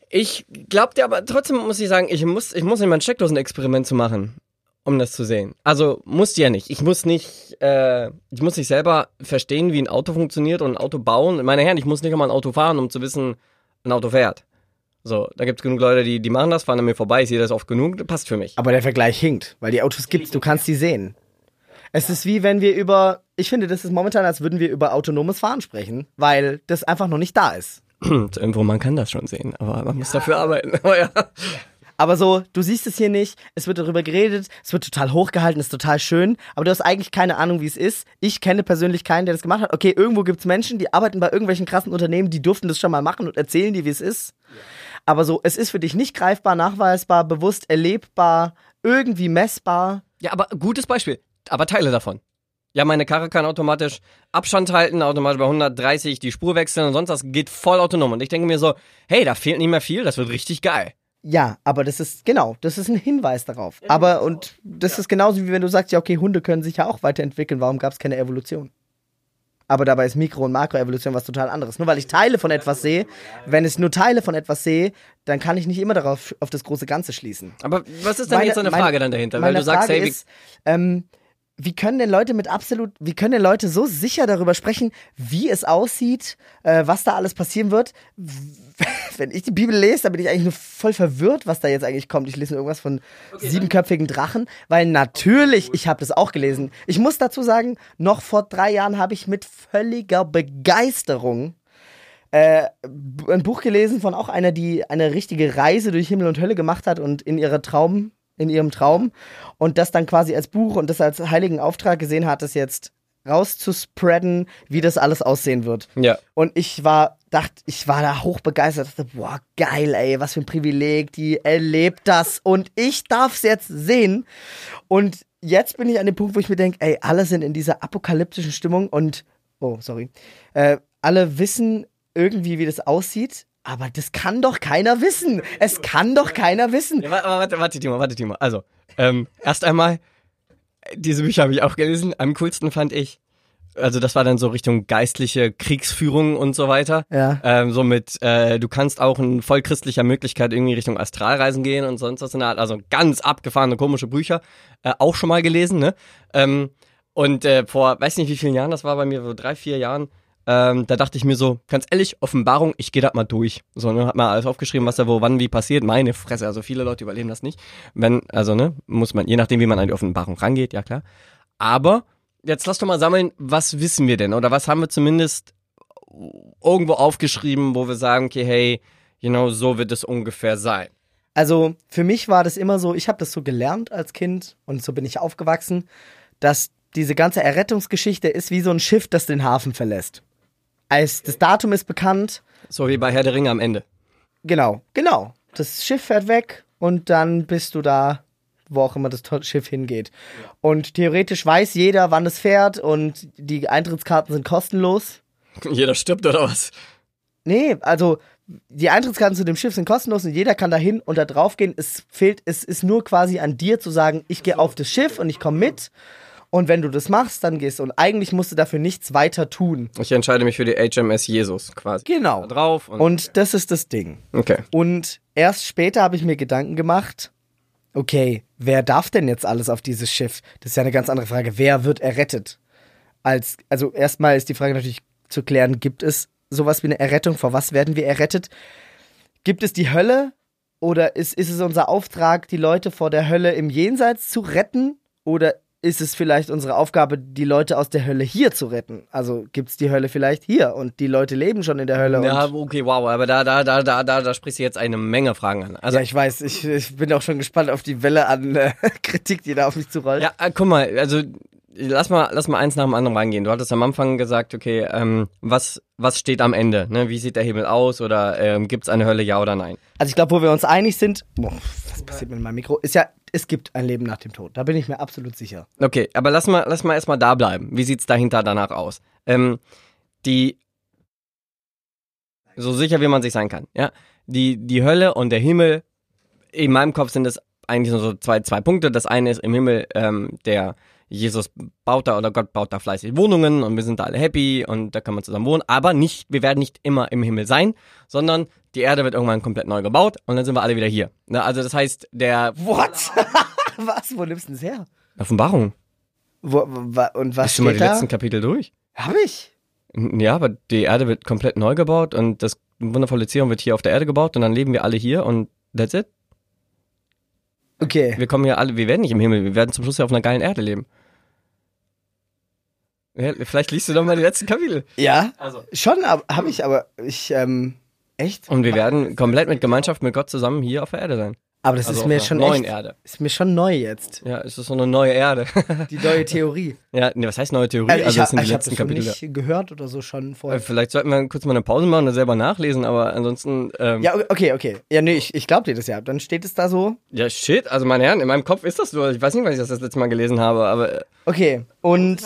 ich glaube dir aber trotzdem muss ich sagen, ich muss, ich muss nicht mal ein Steckdosenexperiment zu machen. Um das zu sehen. Also musst du ja nicht. Ich muss nicht, äh, ich muss nicht selber verstehen, wie ein Auto funktioniert und ein Auto bauen. Meine Herren, ich muss nicht einmal ein Auto fahren, um zu wissen, ein Auto fährt. So, da gibt's genug Leute, die, die machen das, fahren an mir vorbei, ich sehe das oft genug, passt für mich. Aber der Vergleich hinkt, weil die Autos gibt's, du kannst die sehen. Es ist wie wenn wir über, ich finde, das ist momentan, als würden wir über autonomes Fahren sprechen, weil das einfach noch nicht da ist. Irgendwo, man kann das schon sehen, aber man muss dafür arbeiten. Aber ja. Aber so, du siehst es hier nicht, es wird darüber geredet, es wird total hochgehalten, ist total schön, aber du hast eigentlich keine Ahnung, wie es ist. Ich kenne persönlich keinen, der das gemacht hat. Okay, irgendwo gibt's Menschen, die arbeiten bei irgendwelchen krassen Unternehmen, die durften das schon mal machen und erzählen dir, wie es ist. Aber so, es ist für dich nicht greifbar, nachweisbar, bewusst erlebbar, irgendwie messbar. Ja, aber gutes Beispiel. Aber Teile davon. Ja, meine Karre kann automatisch Abstand halten, automatisch bei 130 die Spur wechseln und sonst was geht voll autonom. Und ich denke mir so, hey, da fehlt nicht mehr viel, das wird richtig geil. Ja, aber das ist, genau, das ist ein Hinweis darauf. Aber, und das ist genauso wie wenn du sagst, ja, okay, Hunde können sich ja auch weiterentwickeln, warum gab es keine Evolution? Aber dabei ist Mikro- und Makroevolution was total anderes. Nur weil ich Teile von etwas sehe, wenn ich nur Teile von etwas sehe, dann kann ich nicht immer darauf auf das große Ganze schließen. Aber was ist denn Meine- jetzt eine meine- Frage dann dahinter? Weil Meine du sagst, Frage hey, wie, ist, ähm, wie können denn Leute mit absolut, wie können denn Leute so sicher darüber sprechen, wie es aussieht, äh, was da alles passieren wird? Wenn ich die Bibel lese, dann bin ich eigentlich nur voll verwirrt, was da jetzt eigentlich kommt. Ich lese nur irgendwas von siebenköpfigen Drachen, weil natürlich, ich habe das auch gelesen. Ich muss dazu sagen, noch vor drei Jahren habe ich mit völliger Begeisterung äh, ein Buch gelesen von auch einer, die eine richtige Reise durch Himmel und Hölle gemacht hat und in ihrer Traum, in ihrem Traum und das dann quasi als Buch und das als heiligen Auftrag gesehen hat, das jetzt rauszuspreaden, wie das alles aussehen wird. ja. Und ich war, dachte, ich war da hochbegeistert, dachte, boah, geil, ey, was für ein Privileg, die erlebt das und ich darf's jetzt sehen. Und jetzt bin ich an dem Punkt, wo ich mir denke, ey, alle sind in dieser apokalyptischen Stimmung und, oh, sorry, äh, alle wissen irgendwie, wie das aussieht, aber das kann doch keiner wissen. Es kann doch keiner wissen. Ja, warte, warte, warte, Timo, warte, Timo. Also, ähm, erst einmal, diese Bücher habe ich auch gelesen. Am coolsten fand ich, also das war dann so Richtung geistliche Kriegsführung und so weiter. Ja. Ähm, so mit, äh, du kannst auch in vollchristlicher Möglichkeit irgendwie Richtung Astralreisen gehen und sonst was in der Art. Also ganz abgefahrene, komische Bücher. Äh, auch schon mal gelesen, ne? Ähm, und äh, vor, weiß nicht wie vielen Jahren, das war bei mir so drei, vier Jahren, ähm, da dachte ich mir so, ganz ehrlich, Offenbarung, ich gehe da mal durch. So, ne, hat mal alles aufgeschrieben, was da wo, wann, wie passiert. Meine Fresse, also viele Leute überleben das nicht. Wenn, also, ne, muss man, je nachdem, wie man an die Offenbarung rangeht, ja klar. Aber, jetzt lass doch mal sammeln, was wissen wir denn? Oder was haben wir zumindest irgendwo aufgeschrieben, wo wir sagen, okay, hey, genau so wird es ungefähr sein. Also für mich war das immer so, ich habe das so gelernt als Kind und so bin ich aufgewachsen, dass diese ganze Errettungsgeschichte ist wie so ein Schiff, das den Hafen verlässt. Als das Datum ist bekannt, So wie bei Herr der Ringe am Ende. genau, genau. Das Schiff fährt weg und dann bist du da, wo auch immer das Schiff hingeht. Und theoretisch weiß jeder, wann es fährt und die Eintrittskarten sind kostenlos. Jeder stirbt oder was? Nee, also die Eintrittskarten zu dem Schiff sind kostenlos und jeder kann da hin und da drauf gehen. Es fehlt, es ist nur quasi an dir zu sagen, ich gehe auf das Schiff und ich komme mit. Und wenn du das machst, dann gehst du. Und eigentlich musst du dafür nichts weiter tun. Ich entscheide mich für die HMS Jesus quasi. Genau. Da drauf und, Und das ist das Ding. okay. Und erst später habe ich mir Gedanken gemacht, okay, wer darf denn jetzt alles auf dieses Schiff? Das ist ja eine ganz andere Frage. Wer wird errettet? Als, also erstmal ist die Frage natürlich zu klären, gibt es sowas wie eine Errettung? Vor was werden wir errettet? Gibt es die Hölle? Oder ist, ist es unser Auftrag, die Leute vor der Hölle im Jenseits zu retten? Oder ist es vielleicht unsere Aufgabe, die Leute aus der Hölle hier zu retten? Also gibt es die Hölle vielleicht hier und die Leute leben schon in der Hölle. Ja, okay, wow, aber da, da, da, da, da, da sprichst du jetzt eine Menge Fragen an. Also, ja, ich weiß, ich, ich bin auch schon gespannt auf die Welle an äh, Kritik, die da auf mich zurollt. ja, äh, guck mal, also lass mal, lass mal eins nach dem anderen reingehen. Du hattest am Anfang gesagt, okay, ähm, was, was steht am Ende? Ne? Wie sieht der Himmel aus? Oder ähm, gibt es eine Hölle, ja oder nein? Also ich glaube, wo wir uns einig sind, boah, was passiert mit meinem Mikro, ist ja, es gibt ein Leben nach dem Tod. Da bin ich mir absolut sicher. Okay, aber lass mal, lass mal erstmal da bleiben. Wie sieht's dahinter danach aus? Ähm, die, so sicher wie man sich sein kann, ja. Die, die Hölle und der Himmel, in meinem Kopf sind es eigentlich nur so zwei, zwei Punkte. Das eine ist im Himmel, ähm, der Jesus baut da oder Gott baut da fleißig Wohnungen und wir sind da alle happy und da kann man zusammen wohnen. Aber nicht, wir werden nicht immer im Himmel sein, sondern die Erde wird irgendwann komplett neu gebaut und dann sind wir alle wieder hier. Ne? Also das heißt, der What? Was? Wo nimmst du das her? Offenbarung. Wo, wa, und was Hast du mal die da? letzten Kapitel durch? Hab ich. Ja, aber die Erde wird komplett neu gebaut und das wundervolle Zion wird hier auf der Erde gebaut und dann leben wir alle hier und that's it. Okay. Wir kommen ja alle, wir werden nicht im Himmel, wir werden zum Schluss ja auf einer geilen Erde leben. Ja, vielleicht liest du doch mal die letzten Kapitel. Ja, Also. schon, aber habe ich, aber ich, ähm, echt? Und wir werden komplett mit Gemeinschaft mit Gott zusammen hier auf der Erde sein. Aber das Also ist mir schon neuen echt, Erde. ist mir schon neu jetzt. Ja, es ist so eine neue Erde. Die neue Theorie. ja, nee, was heißt neue Theorie? Also ich, Also, das sind die ich habe letzten das schon Kapitel. nicht gehört oder so schon Äh, vorher. Vielleicht sollten wir kurz mal eine Pause machen und das selber nachlesen, aber ansonsten. Ähm, Ja, okay, okay. Ja, nee, ich, ich glaube dir das ja. Dann steht es da so. ja, shit, also meine Herren, in meinem Kopf ist das so. Ich weiß nicht, wann ich das das letzte Mal gelesen habe, aber. äh, Okay, und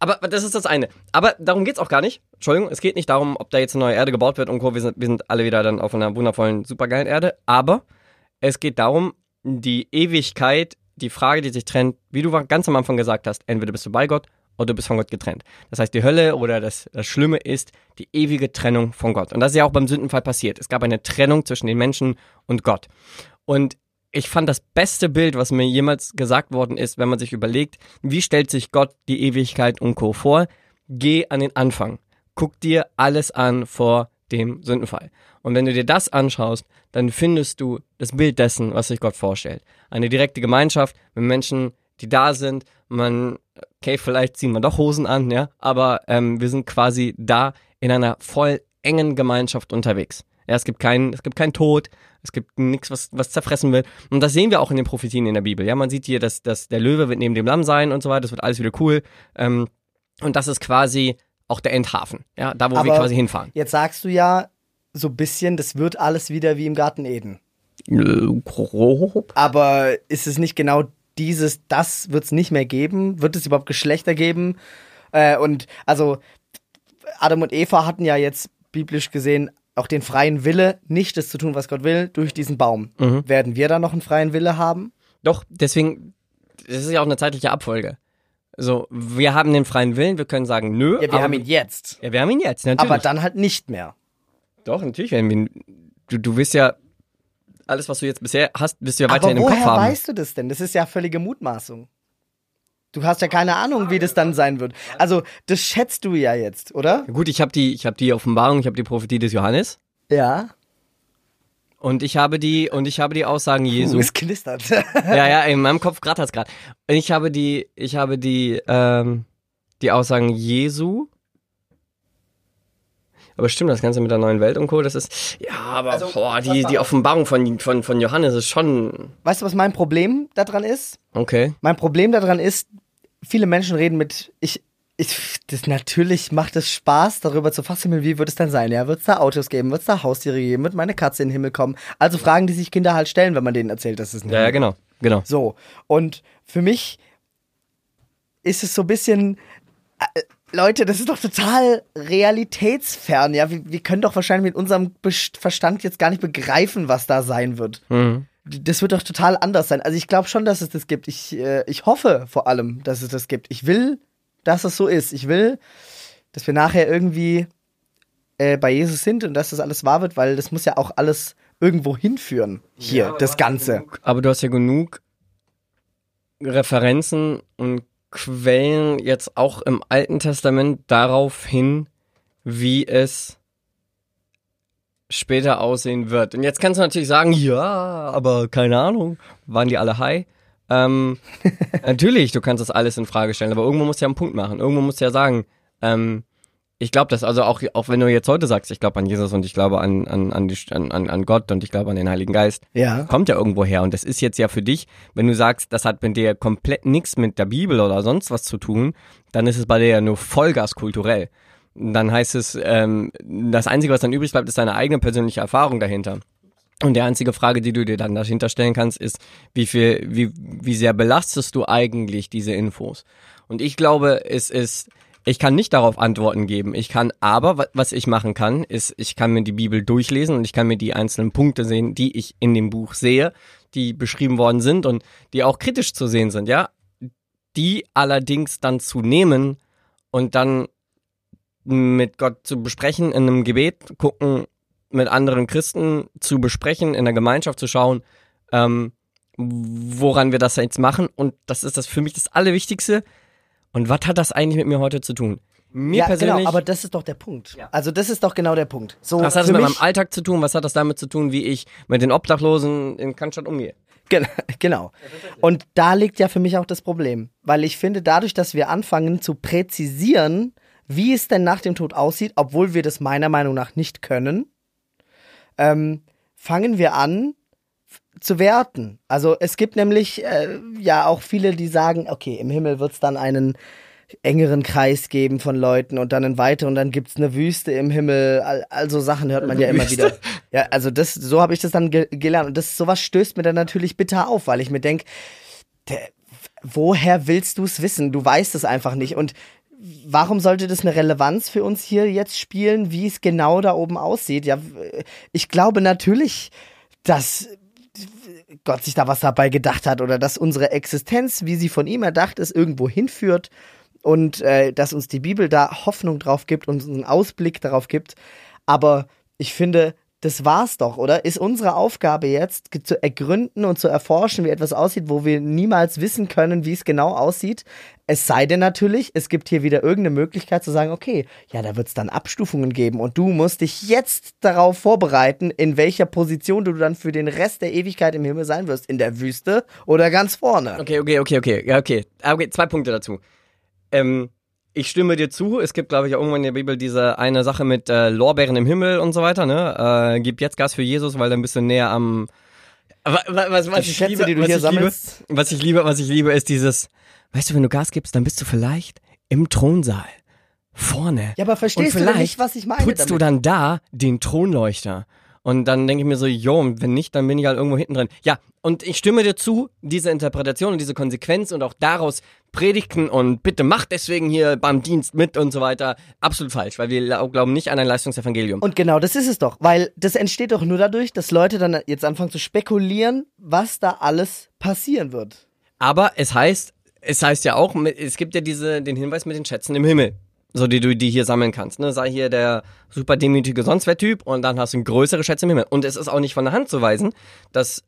Aber das ist das eine. Aber darum geht's auch gar nicht. Entschuldigung, es geht nicht darum, ob da jetzt eine neue Erde gebaut wird und Co. Wir sind, wir sind alle wieder dann auf einer wundervollen, supergeilen Erde. Aber es geht darum, die Ewigkeit, die Frage, die sich trennt, wie du ganz am Anfang gesagt hast, entweder bist du bei Gott oder du bist von Gott getrennt. Das heißt, die Hölle oder das, das Schlimme ist die ewige Trennung von Gott. Und das ist ja auch beim Sündenfall passiert. Es gab eine Trennung zwischen den Menschen und Gott. Und ich fand das beste Bild, was mir jemals gesagt worden ist, wenn man sich überlegt, wie stellt sich Gott die Ewigkeit und Co. vor? Geh an den Anfang. Guck dir alles an vor dem Sündenfall. Und wenn du dir das anschaust, dann findest du das Bild dessen, was sich Gott vorstellt. Eine direkte Gemeinschaft mit Menschen, die da sind. Man, okay, vielleicht ziehen wir doch Hosen an, ja, aber ähm, wir sind quasi da in einer voll engen Gemeinschaft unterwegs. Ja, es gibt keinen, es gibt keinen Tod, es gibt nichts, was, was zerfressen wird. Und das sehen wir auch in den Prophetien in der Bibel. Ja, man sieht hier, dass, dass der Löwe wird neben dem Lamm sein und so weiter. Das wird alles wieder cool. Ähm, und das ist quasi auch der Endhafen. Ja, da wo wir Aber- quasi hinfahren. jetzt sagst du ja so ein bisschen, das wird alles wieder wie im Garten Eden. Grob. Aber ist es nicht genau dieses, das wird es nicht mehr geben? Wird es überhaupt Geschlechter geben? Äh, und also Adam und Eva hatten ja jetzt biblisch gesehen auch den freien Wille, nicht das zu tun, was Gott will, durch diesen Baum. Mhm. Werden wir da noch einen freien Wille haben? Doch, deswegen, das ist ja auch eine zeitliche Abfolge. So, wir haben den freien Willen, wir können sagen, nö. Ja, wir aber, haben ihn jetzt. Ja, wir haben ihn jetzt, natürlich. Aber dann halt nicht mehr. Doch, natürlich werden wir ihn. Du, du wirst ja alles, was du jetzt bisher hast, wirst du ja Aber weiterhin im Kopf woher haben. weißt du das denn? Das ist ja völlige Mutmaßung. Du hast ja keine Ahnung, wie das dann sein wird. Also, das schätzt du ja jetzt, oder? Gut, ich habe die, ich habe die Offenbarung, ich habe die Prophetie des Johannes Ja. und ich habe die und ich habe die Aussagen Jesu. Es knistert. ja, ja, in meinem Kopf gerade hat's gerade. Ich habe die, ich habe die, ähm, die Aussagen Jesu. Aber stimmt, das Ganze mit der neuen Welt und Co., das ist, ja, aber Also, boah, die, die Offenbarung von, von, von Johannes ist schon, weißt du, was mein Problem daran ist? okay. Mein Problem daran ist, viele Menschen reden mit, ich, ich, das natürlich macht es Spaß, darüber zu fassen, wie wird es denn sein? Ja, wird es da Autos geben? Wird es da Haustiere geben? Wird meine Katze in den Himmel kommen? Also Fragen, die sich Kinder halt stellen, wenn man denen erzählt, dass es ein Ja, ja, genau, genau. So, und für mich ist es so ein bisschen, äh, Leute, das ist doch total realitätsfern, ja. Wir, wir können doch wahrscheinlich mit unserem Best- Verstand jetzt gar nicht begreifen, was da sein wird. Mhm. Das wird doch total anders sein. Also ich glaube schon, dass es das gibt. Ich, äh, ich hoffe vor allem, dass es das gibt. Ich will, dass es so ist. Ich will, dass wir nachher irgendwie äh, bei Jesus sind und dass das alles wahr wird, weil das muss ja auch alles irgendwo hinführen. Hier, das Ganze. Aber du hast ja genug Referenzen und Quellen jetzt auch im Alten Testament darauf hin, wie es später aussehen wird. Und jetzt kannst du natürlich sagen, ja, aber keine Ahnung, waren die alle high? Ähm, natürlich, du kannst das alles in Frage stellen, aber irgendwo musst du ja einen Punkt machen. Irgendwo musst du ja sagen, ähm, ich glaube das, also auch, auch wenn du jetzt heute sagst, ich glaube an Jesus und ich glaube an, an, an, die, an, an Gott und ich glaube an den Heiligen Geist, Ja. kommt ja irgendwo her. Und das ist jetzt ja für dich, wenn du sagst, das hat mit dir komplett nichts mit der Bibel oder sonst was zu tun, dann ist es bei dir ja nur Vollgas kulturell. Dann heißt es, ähm, das Einzige, was dann übrig bleibt, ist deine eigene persönliche Erfahrung dahinter. Und die einzige Frage, die du dir dann dahinter stellen kannst, ist, wie viel, wie, wie sehr belastest du eigentlich diese Infos? Und ich glaube, es ist, ich kann nicht darauf Antworten geben. Ich kann aber, wa- was ich machen kann, ist, ich kann mir die Bibel durchlesen und ich kann mir die einzelnen Punkte sehen, die ich in dem Buch sehe, die beschrieben worden sind und die auch kritisch zu sehen sind, ja. Die allerdings dann zu nehmen und dann mit Gott zu besprechen in einem Gebet, gucken, mit anderen Christen zu besprechen, in der Gemeinschaft zu schauen, ähm, woran wir das jetzt machen. Und das ist das für mich das Allerwichtigste. Und was hat das eigentlich mit mir heute zu tun? Mir ja, persönlich. genau, aber das ist doch der Punkt. Ja. Also das ist doch genau der Punkt. So, was hat das mit meinem Alltag zu tun? Was hat das damit zu tun, wie ich mit den Obdachlosen in Cannstatt umgehe? Gen- Genau. Und da liegt ja für mich auch das Problem. Weil ich finde, dadurch, dass wir anfangen zu präzisieren, wie es denn nach dem Tod aussieht, obwohl wir das meiner Meinung nach nicht können, ähm, fangen wir an zu werten. Also es gibt nämlich äh, ja auch viele, die sagen, okay, im Himmel wird es dann einen engeren Kreis geben von Leuten und dann einen weiteren und dann gibt's eine Wüste im Himmel. All, also Sachen hört man ja immer Wüste? wieder. Ja, also das, so habe ich das dann ge gelernt. Und das sowas stößt mir dann natürlich bitter auf, weil ich mir denk, der, woher willst du es wissen? Du weißt es einfach nicht. Und warum sollte das eine Relevanz für uns hier jetzt spielen, wie es genau da oben aussieht? Ja, ich glaube natürlich, dass Gott sich da was dabei gedacht hat oder dass unsere Existenz, wie sie von ihm erdacht ist, irgendwo hinführt und äh, dass uns die Bibel da Hoffnung drauf gibt und einen Ausblick darauf gibt. Aber ich finde, das war's doch, oder? Ist unsere Aufgabe jetzt zu ergründen und zu erforschen, wie etwas aussieht, wo wir niemals wissen können, wie es genau aussieht? Es sei denn natürlich, es gibt hier wieder irgendeine Möglichkeit zu sagen, okay, ja, da wird's dann Abstufungen geben und du musst dich jetzt darauf vorbereiten, in welcher Position du dann für den Rest der Ewigkeit im Himmel sein wirst. In der Wüste oder ganz vorne. Okay, okay, okay, okay. Okay. Okay. Zwei Punkte dazu. Ähm, ich stimme dir zu. Es gibt, glaube ich, auch irgendwann in der Bibel diese eine Sache mit äh, Lorbeeren im Himmel und so weiter. Ne? Äh, gib jetzt Gas für Jesus, weil dann bist du näher am. Wa- wa- Was, was, Die ich Schätze, liebe, die du was hier ich liebe, sammelst. was ich liebe, was ich liebe, ist dieses. Weißt du, wenn du Gas gibst, dann bist du vielleicht im Thronsaal vorne. Ja, aber verstehst du nicht, was ich meine? putzt du damit? dann da den Thronleuchter. Und dann denke ich mir so, jo, und wenn nicht, dann bin ich halt irgendwo hinten drin. Ja, und ich stimme dir zu, diese Interpretation und diese Konsequenz und auch daraus Predigten und bitte macht deswegen hier beim Dienst mit und so weiter, absolut falsch, weil wir lau- glauben nicht an ein Leistungsevangelium. Und genau, das ist es doch, weil das entsteht doch nur dadurch, dass Leute dann jetzt anfangen zu spekulieren, was da alles passieren wird. Aber es heißt, es heißt ja auch, es gibt ja diese, den Hinweis mit den Schätzen im Himmel. So, die du die hier sammeln kannst. Ne? Sei hier der super demütige Sonstwer-Typ und dann hast du größere Schätze im Himmel. Und es ist auch nicht von der Hand zu weisen, dass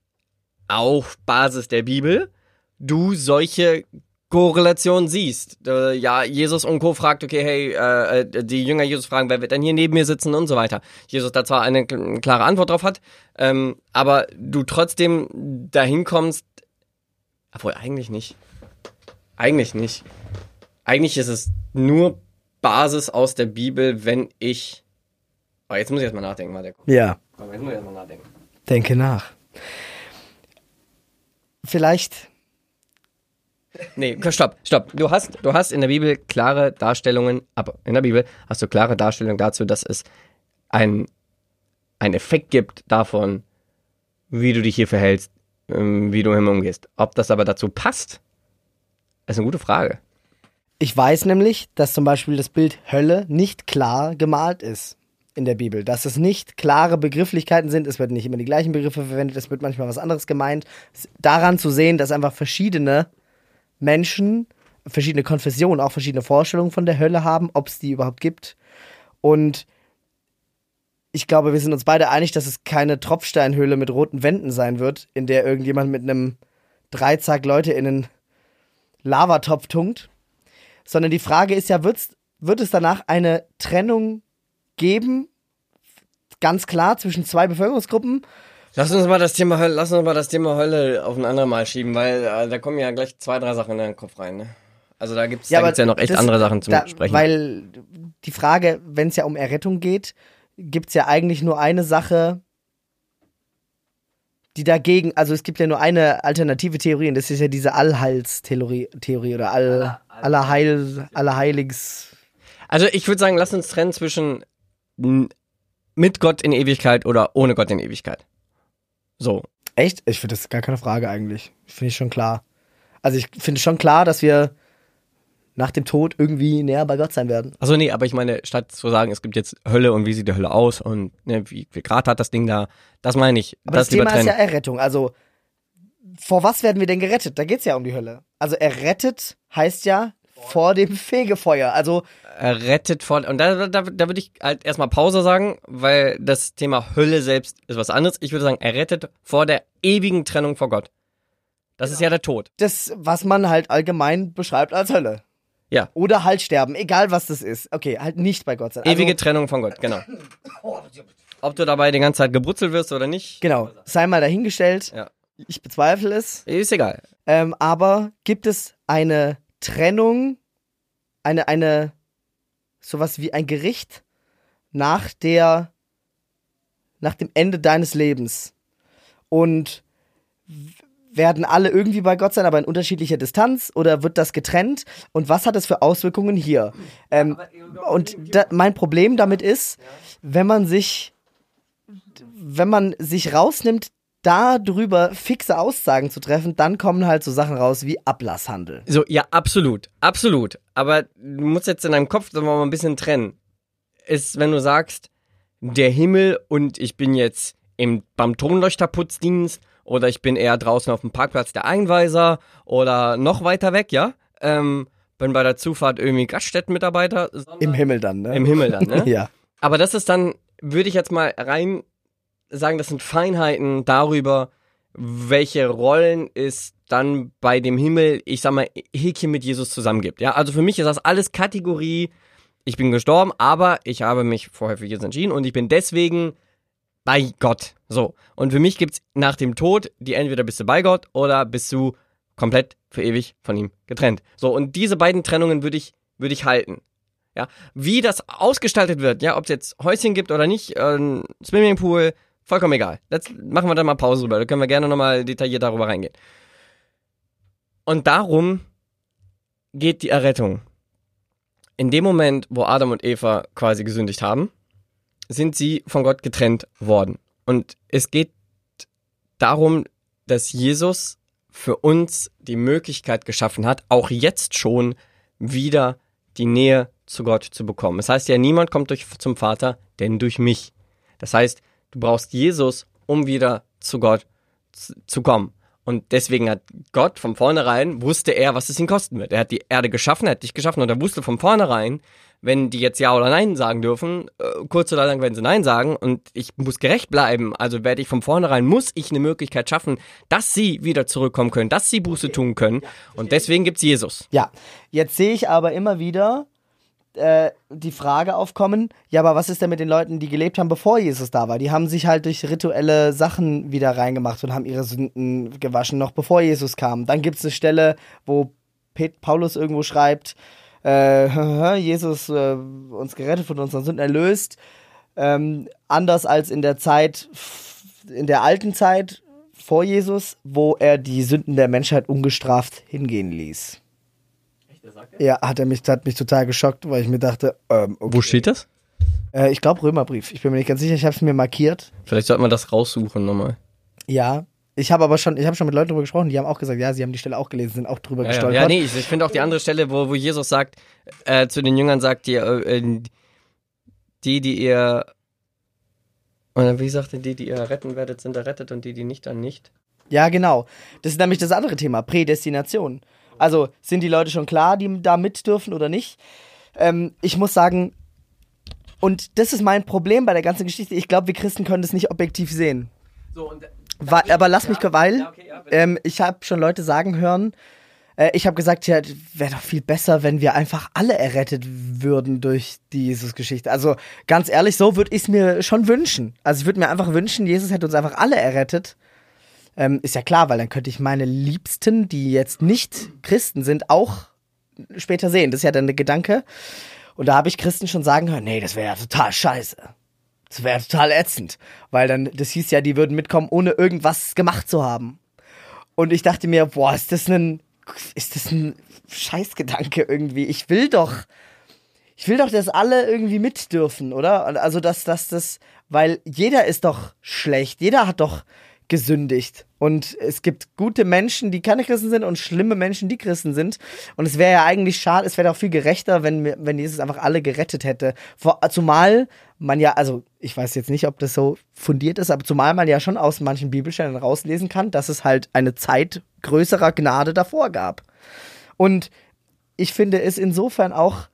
auf Basis der Bibel du solche Korrelationen siehst. Äh, ja, Jesus und Co. fragt, okay, hey, äh, äh, die Jünger Jesus fragen, wer wird denn hier neben mir sitzen und so weiter. Jesus da zwar eine kl- klare Antwort drauf hat, ähm, aber du trotzdem dahin kommst, obwohl eigentlich nicht. Eigentlich nicht. Eigentlich ist es nur Basis aus der Bibel, wenn ich. Oh, jetzt muss ich erstmal nachdenken, warte. Ja, Komm, Jetzt muss ich erstmal nachdenken. denke nach. Vielleicht, Nee, stopp, stopp. Du hast, du hast in der Bibel klare Darstellungen, aber in der Bibel hast du klare Darstellungen dazu, dass es ein, einen Effekt gibt davon, wie du dich hier verhältst, ähm, wie du im Himmel umgehst. Ob das aber dazu passt, ist eine gute Frage. Ich weiß nämlich, dass zum Beispiel das Bild Hölle nicht klar gemalt ist in der Bibel. Dass es nicht klare Begrifflichkeiten sind, es werden nicht immer die gleichen Begriffe verwendet, es wird manchmal was anderes gemeint. Daran zu sehen, dass einfach verschiedene Menschen, verschiedene Konfessionen, auch verschiedene Vorstellungen von der Hölle haben, ob es die überhaupt gibt. Und ich glaube, wir sind uns beide einig, dass es keine Tropfsteinhöhle mit roten Wänden sein wird, in der irgendjemand mit einem Dreizack Leute in einen Lavatopf tunkt. Sondern die Frage ist ja, wird's, wird es danach eine Trennung geben, ganz klar, zwischen zwei Bevölkerungsgruppen? Lass uns mal das Thema Hölle, lass uns mal das Thema Hölle auf ein andermal schieben, weil äh, da kommen ja gleich zwei, drei Sachen in den Kopf rein. Ne? Also da gibt's, da aber gibt's ja noch echt das- andere Sachen zum da, Sprechen. Weil die Frage, wenn es ja um Errettung geht, gibt es ja eigentlich nur eine Sache, die dagegen, also es gibt ja nur eine alternative Theorie und das ist ja diese Allheilstheorie Theorie oder All, Allerheil, Allerheiligs. Also ich würde sagen, lass uns trennen zwischen mit Gott in Ewigkeit oder ohne Gott in Ewigkeit. So. Echt? Ich finde das gar keine Frage eigentlich. Finde ich schon klar. Also ich finde schon klar, dass wir nach dem Tod irgendwie näher bei Gott sein werden. Also nee, aber ich meine, statt zu sagen, es gibt jetzt Hölle und wie sieht die Hölle aus und ne, wie viel Grad hat das Ding da, das meine ich. Aber das das, Thema ist ja. Errettung. Also, vor was werden wir denn gerettet? Da geht's ja um die Hölle. Also, errettet heißt ja vor dem Fegefeuer. Also, Rettet vor, und da, da, da würde ich halt erstmal Pause sagen, weil das Thema Hölle selbst ist was anderes. Ich würde sagen, er rettet vor der ewigen Trennung vor Gott. Das ist ja der Tod. Das, was man halt allgemein beschreibt als Hölle. Ja. Oder halt sterben, egal was das ist. Okay, halt nicht bei Gott sein. Also, Ewige Trennung von Gott, genau. Ob du dabei die ganze Zeit gebrutzelt wirst oder nicht, Genau, sei mal dahingestellt. Ja. Ich bezweifle es. ist egal. Ähm, aber gibt es eine Trennung, eine, eine, sowas wie ein Gericht nach der, nach dem Ende deines Lebens? Und werden alle irgendwie bei Gott sein, aber in unterschiedlicher Distanz? Oder wird das getrennt? Und was hat es für Auswirkungen hier? Ähm, und da, mein Problem damit ist, wenn man sich, wenn man sich rausnimmt, darüber fixe Aussagen zu treffen, dann kommen halt so Sachen raus wie Ablasshandel. So, ja, absolut. Absolut. Aber du musst jetzt in deinem Kopf wir mal ein bisschen trennen. Ist, wenn du sagst, der Himmel und ich bin jetzt im, beim Tonleuchterputzdienst oder ich bin eher draußen auf dem Parkplatz der Einweiser oder noch weiter weg, ja? Ähm, bin bei der Zufahrt irgendwie Gaststättenmitarbeiter. Im Himmel dann, ne? Im Himmel dann, ne? Ja. Aber das ist dann, würde ich jetzt mal rein sagen, das sind Feinheiten darüber, welche Rollen es dann bei dem Himmel, ich sag mal, Häkchen mit Jesus zusammengibt. Ja, also für mich ist das alles Kategorie, ich bin gestorben, aber ich habe mich vorher für Jesus entschieden und ich bin deswegen bei Gott. So. Und für mich gibt's nach dem Tod, die entweder bist du bei Gott oder bist du komplett für ewig von ihm getrennt. So, und diese beiden Trennungen würde ich, würde ich halten. Ja, wie das ausgestaltet wird, ja, ob es jetzt Häuschen gibt oder nicht, äh, Swimmingpool, vollkommen egal. Jetzt machen wir da mal Pause drüber, da können wir gerne nochmal detailliert darüber reingehen. Und darum geht die Errettung. In dem Moment, wo Adam und Eva quasi gesündigt haben, sind sie von Gott getrennt worden. Und es geht darum, dass Jesus für uns die Möglichkeit geschaffen hat, auch jetzt schon wieder die Nähe zu Gott zu bekommen. Das heißt ja, niemand kommt durch, zum Vater, denn durch mich. Das heißt, du brauchst Jesus, um wieder zu Gott zu, kommen. Und deswegen hat Gott von vornherein, wusste er, was es ihn kosten wird. Er hat die Erde geschaffen, er hat dich geschaffen und er wusste von vornherein, wenn die jetzt Ja oder Nein sagen dürfen, äh, kurz oder lang werden sie Nein sagen und ich muss gerecht bleiben, also werde ich von vornherein, muss ich eine Möglichkeit schaffen, dass sie wieder zurückkommen können, dass sie Buße tun können und deswegen gibt's Jesus. Ja, jetzt sehe ich aber immer wieder äh, die Frage aufkommen, ja, aber was ist denn mit den Leuten, die gelebt haben, bevor Jesus da war? Die haben sich halt durch rituelle Sachen wieder reingemacht und haben ihre Sünden gewaschen, noch bevor Jesus kam. Dann gibt es eine Stelle, wo Pet Paulus irgendwo schreibt, äh, Jesus äh, uns gerettet von unseren Sünden erlöst. Ähm, anders als in der Zeit, in der alten Zeit vor Jesus, wo er die Sünden der Menschheit ungestraft hingehen ließ. Ja, hat er mich, hat mich total geschockt, weil ich mir dachte, ähm, okay. Wo steht das? Äh, ich glaube Römerbrief. Ich bin mir nicht ganz sicher, ich habe es mir markiert. Vielleicht sollte man das raussuchen nochmal. Ja. Ich habe aber schon, ich habe schon mit Leuten drüber gesprochen, die haben auch gesagt, ja, sie haben die Stelle auch gelesen, sind auch drüber Ja, ja, gestolpert. ja, nee, ich, ich finde auch die andere Stelle, wo, wo Jesus sagt, äh, zu den Jüngern sagt, die, äh, die, die ihr, oder wie sagt er, die, die ihr retten werdet, sind errettet und die, die nicht, dann nicht. Ja, genau. Das ist nämlich das andere Thema, Prädestination. Also sind die Leute schon klar, die da mit dürfen oder nicht? Ähm, ich muss sagen, und das ist mein Problem bei der ganzen Geschichte. Ich glaube, wir Christen können das nicht objektiv sehen. So, Weil, aber lass mich, weil Ja, okay, ja, ähm, ich habe schon Leute sagen hören, äh, ich habe gesagt, ja, wäre doch viel besser, wenn wir einfach alle errettet würden durch die Jesus-Geschichte. Also ganz ehrlich, so würde ich es mir schon wünschen. Also ich würde mir einfach wünschen, Jesus hätte uns einfach alle errettet. Ähm, ist ja klar, weil dann könnte ich meine Liebsten, die jetzt nicht Christen sind, auch später sehen. Das ist ja dann der Gedanke. Und da habe ich Christen schon sagen hören, nee, das wäre ja total scheiße. Das wäre total ätzend. Weil dann, das hieß ja, die würden mitkommen, ohne irgendwas gemacht zu haben. Und ich dachte mir, boah, ist das ein, ist das ein Scheißgedanke irgendwie? Ich will doch, ich will doch, dass alle irgendwie mit dürfen, oder? Also, dass, dass das, weil jeder ist doch schlecht, jeder hat doch gesündigt. Und es gibt gute Menschen, die keine Christen sind und schlimme Menschen, die Christen sind. Und es wäre ja eigentlich schade, es wäre doch viel gerechter, wenn, wenn Jesus einfach alle gerettet hätte. Vor, zumal man ja, also ich weiß jetzt nicht, ob das so fundiert ist, aber zumal man ja schon aus manchen Bibelstellen rauslesen kann, dass es halt eine Zeit größerer Gnade davor gab. Und ich finde es insofern auch,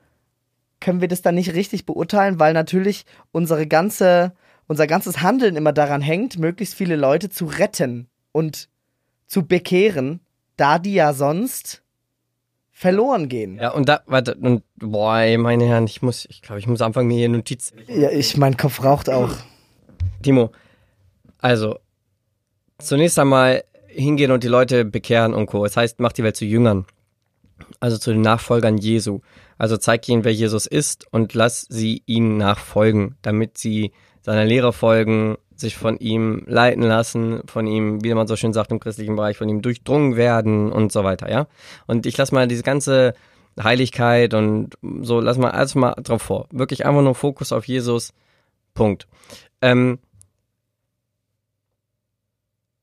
können wir das dann nicht richtig beurteilen, weil natürlich unsere ganze, unser ganzes Handeln immer daran hängt, möglichst viele Leute zu retten und zu bekehren da die ja sonst verloren gehen. Ja, und da, warte, und, boah, meine Herren, ich muss, ich glaube, ich muss anfangen, mir hier Notiz. Ja, ich, mein Kopf raucht auch. Timo, also, zunächst einmal hingehen und die Leute bekehren und Co. Das heißt, mach die Welt zu Jüngern. Also zu den Nachfolgern Jesu. Also zeig ihnen, wer Jesus ist und lass sie ihnen nachfolgen, damit sie seiner Lehre folgen, sich von ihm leiten lassen, von ihm, wie man so schön sagt im christlichen Bereich, von ihm durchdrungen werden und so weiter, ja. Und ich lass mal diese ganze Heiligkeit und so, lass mal alles mal drauf vor. Wirklich einfach nur Fokus auf Jesus. Punkt. Ähm,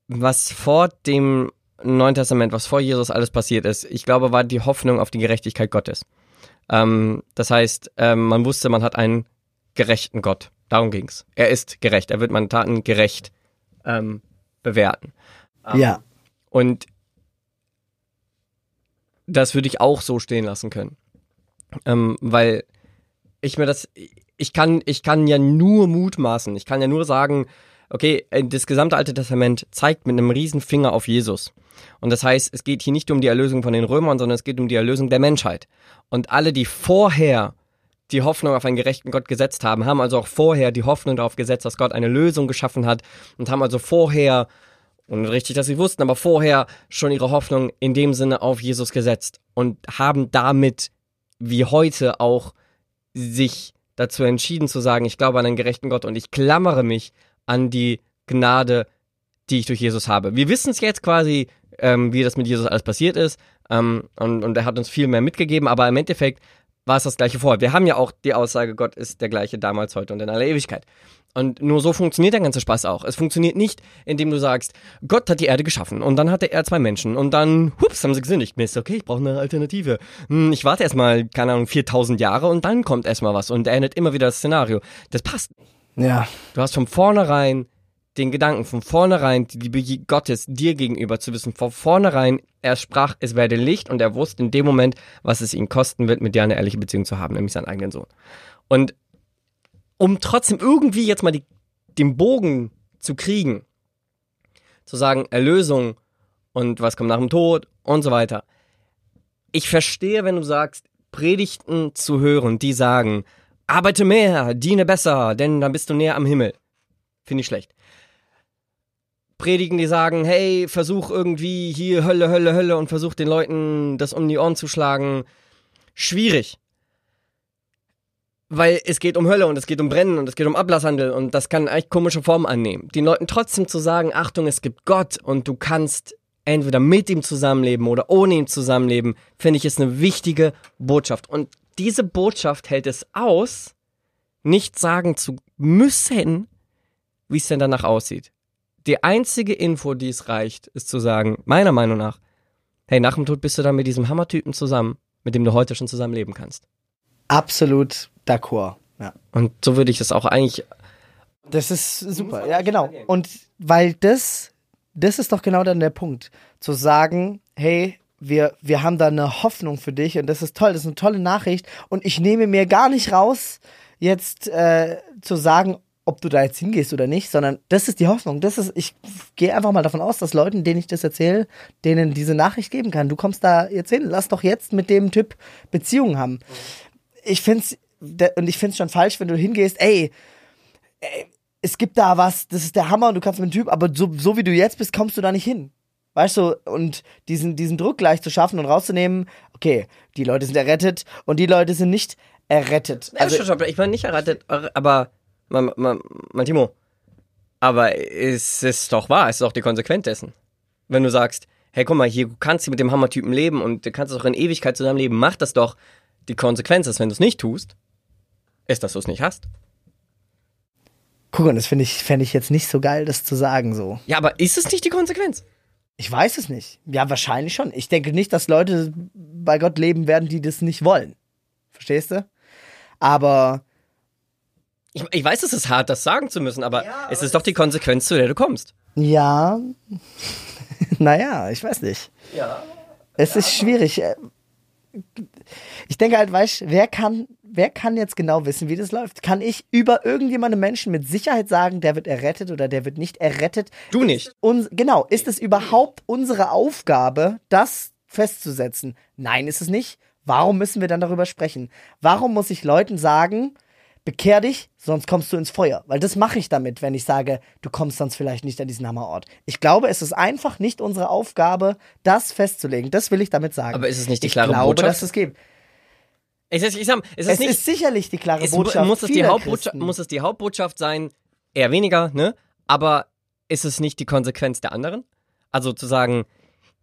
was vor dem Neuen Testament, was vor Jesus alles passiert ist, ich glaube, war die Hoffnung auf die Gerechtigkeit Gottes. Ähm, das heißt, ähm, man wusste, man hat einen gerechten Gott. Darum ging's. Er ist gerecht. Er wird meine Taten gerecht ähm, bewerten. Ähm, Ja. Und das würde ich auch so stehen lassen können. Ähm, weil ich mir das, ich kann, ich kann ja nur mutmaßen. Ich kann ja nur sagen, okay, äh, das gesamte Alte Testament zeigt mit einem riesen Finger auf Jesus. Und das heißt, es geht hier nicht um die Erlösung von den Römern, sondern es geht um die Erlösung der Menschheit. Und alle, die vorher die Hoffnung auf einen gerechten Gott gesetzt haben, haben also auch vorher die Hoffnung darauf gesetzt, dass Gott eine Lösung geschaffen hat und haben also vorher, und richtig, dass sie wussten, aber vorher schon ihre Hoffnung in dem Sinne auf Jesus gesetzt und haben damit, wie heute auch, sich dazu entschieden zu sagen, ich glaube an einen gerechten Gott und ich klammere mich an die Gnade, die ich durch Jesus habe. Wir wissen es jetzt quasi, ähm, wie das mit Jesus alles passiert ist ähm, und, und er hat uns viel mehr mitgegeben, aber im Endeffekt war es das gleiche vorher. Wir haben ja auch die Aussage, Gott ist der gleiche damals, heute und in aller Ewigkeit. Und nur so funktioniert der ganze Spaß auch. Es funktioniert nicht, indem du sagst, Gott hat die Erde geschaffen und dann hatte er zwei Menschen und dann, hups, haben sie gesündigt. Mist, okay, ich brauche eine Alternative. Hm, ich warte erstmal, keine Ahnung, 4000 Jahre und dann kommt erstmal was und er endet immer wieder das Szenario. Das passt. Ja. Du hast von vornherein den Gedanken, von vornherein die Liebe Gottes dir gegenüber zu wissen, von vornherein, er sprach, es werde Licht und er wusste in dem Moment, was es ihn kosten wird, mit dir eine ehrliche Beziehung zu haben, nämlich seinen eigenen Sohn. Und um trotzdem irgendwie jetzt mal die, den Bogen zu kriegen, zu sagen, Erlösung und was kommt nach dem Tod und so weiter. Ich verstehe, wenn du sagst, Predigten zu hören, die sagen, arbeite mehr, diene besser, denn dann bist du näher am Himmel. Finde ich schlecht. Predigen, die sagen, hey, versuch irgendwie hier Hölle, Hölle, Hölle und versuch den Leuten das um die Ohren zu schlagen. Schwierig. Weil es geht um Hölle und es geht um Brennen und es geht um Ablasshandel und das kann echt komische Formen annehmen. Den Leuten trotzdem zu sagen, Achtung, es gibt Gott und du kannst entweder mit ihm zusammenleben oder ohne ihm zusammenleben, finde ich ist eine wichtige Botschaft. Und diese Botschaft hält es aus, nicht sagen zu müssen, wie es denn danach aussieht. Die einzige Info, die es reicht, ist zu sagen, meiner Meinung nach, hey, nach dem Tod bist du dann mit diesem Hammertypen zusammen, mit dem du heute schon zusammenleben kannst. Absolut d'accord. Ja. Und so würde ich es auch eigentlich. Das ist super. Ja, genau. Und weil das, das ist doch genau dann der Punkt. Zu sagen, hey, wir, wir haben da eine Hoffnung für dich und das ist toll, das ist eine tolle Nachricht und ich nehme mir gar nicht raus, jetzt äh, zu sagen, ob du da jetzt hingehst oder nicht, sondern das ist die Hoffnung. Das ist, ich gehe einfach mal davon aus, dass Leuten, denen ich das erzähle, denen diese Nachricht geben kann. Du kommst da jetzt hin, lass doch jetzt mit dem Typ Beziehungen haben. Ich find's, und ich find's schon falsch, wenn du hingehst, ey, ey, es gibt da was, das ist der Hammer und du kannst mit dem Typ, aber so, so wie du jetzt bist, kommst du da nicht hin. Weißt du, und diesen, diesen Druck gleich zu schaffen und rauszunehmen, okay, die Leute sind errettet und die Leute sind nicht errettet. Also, Also, ich meine nicht errettet, aber mein, mein, mein Timo, aber es ist doch wahr, es ist doch die Konsequenz dessen. Wenn du sagst, hey, guck mal, hier kannst du mit dem Hammertypen leben und du kannst auch in Ewigkeit zusammenleben, mach das doch. Die Konsequenz ist, wenn du es nicht tust, ist, dass du es nicht hast. guck mal, das finde ich, fände ich jetzt nicht so geil, das zu sagen so. Ja, aber ist es nicht die Konsequenz? Ich weiß es nicht. Ja, wahrscheinlich schon. Ich denke nicht, dass Leute bei Gott leben werden, die das nicht wollen. Verstehst du? Aber Ich, ich weiß, es ist hart, das sagen zu müssen, aber es ist doch die Konsequenz, zu der du kommst. ja, naja, ich weiß nicht. Ja. Es ist schwierig. Ich denke halt, weißt wer kann, wer kann jetzt genau wissen, wie das läuft? Kann ich über irgendjemanden Menschen mit Sicherheit sagen, der wird errettet oder der wird nicht errettet? Du nicht. Uns, genau, ist es überhaupt unsere Aufgabe, das festzusetzen? Nein, ist es nicht. Warum müssen wir dann darüber sprechen? Warum muss ich Leuten sagen, bekehr dich, sonst kommst du ins Feuer? Weil das mache ich damit, wenn ich sage, du kommst sonst vielleicht nicht an diesen Hammerort. Ich glaube, es ist einfach nicht unsere Aufgabe, das festzulegen. Das will ich damit sagen. Aber ist es nicht die klare ich glaube, Botschaft? dass es gibt. Ich, ich, ich sag, es ist Es nicht, ist sicherlich die klare es, Botschaft. muss, es die Hauptbotschaft, muss es die Hauptbotschaft sein, eher weniger, ne? Aber ist es nicht die Konsequenz der anderen? Also zu sagen,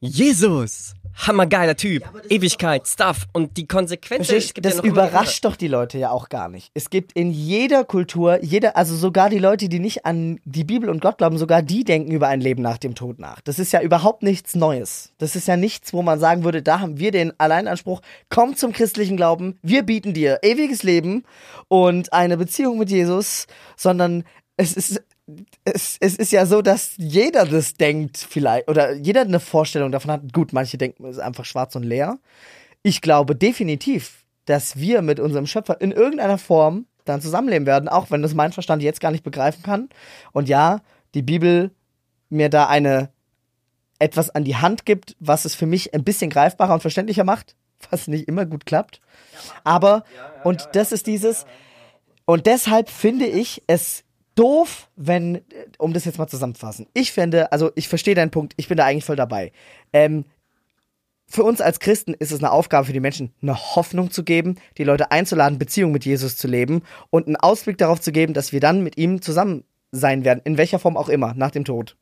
Jesus, hammergeiler Typ, Ewigkeit, Stuff und die Konsequenz Verstehst, es gibt ja das die überrascht doch die Leute ja auch gar nicht. Es gibt in jeder Kultur, jeder, also sogar die Leute, die nicht an die Bibel und Gott glauben, sogar die denken über ein Leben nach dem Tod nach. Das ist ja überhaupt nichts Neues. Das ist ja nichts, wo man sagen würde, da haben wir den Alleinanspruch, komm zum christlichen Glauben, wir bieten dir ewiges Leben und eine Beziehung mit Jesus, sondern es ist es, es ist ja so, dass jeder das denkt vielleicht, oder jeder eine Vorstellung davon hat. Gut, manche denken, es ist einfach schwarz und leer. Ich glaube definitiv, dass wir mit unserem Schöpfer in irgendeiner Form dann zusammenleben werden, auch wenn das mein Verstand jetzt gar nicht begreifen kann. Und ja, die Bibel mir da eine etwas an die Hand gibt, was es für mich ein bisschen greifbarer und verständlicher macht, was nicht immer gut klappt. Aber, und das ist dieses, und deshalb finde ich es doof, wenn, um das jetzt mal zusammenzufassen. Ich finde, also ich verstehe deinen Punkt, ich bin da eigentlich voll dabei. Ähm, für uns als Christen ist es eine Aufgabe für die Menschen, eine Hoffnung zu geben, die Leute einzuladen, Beziehung mit Jesus zu leben und einen Ausblick darauf zu geben, dass wir dann mit ihm zusammen sein werden, in welcher Form auch immer, nach dem Tod.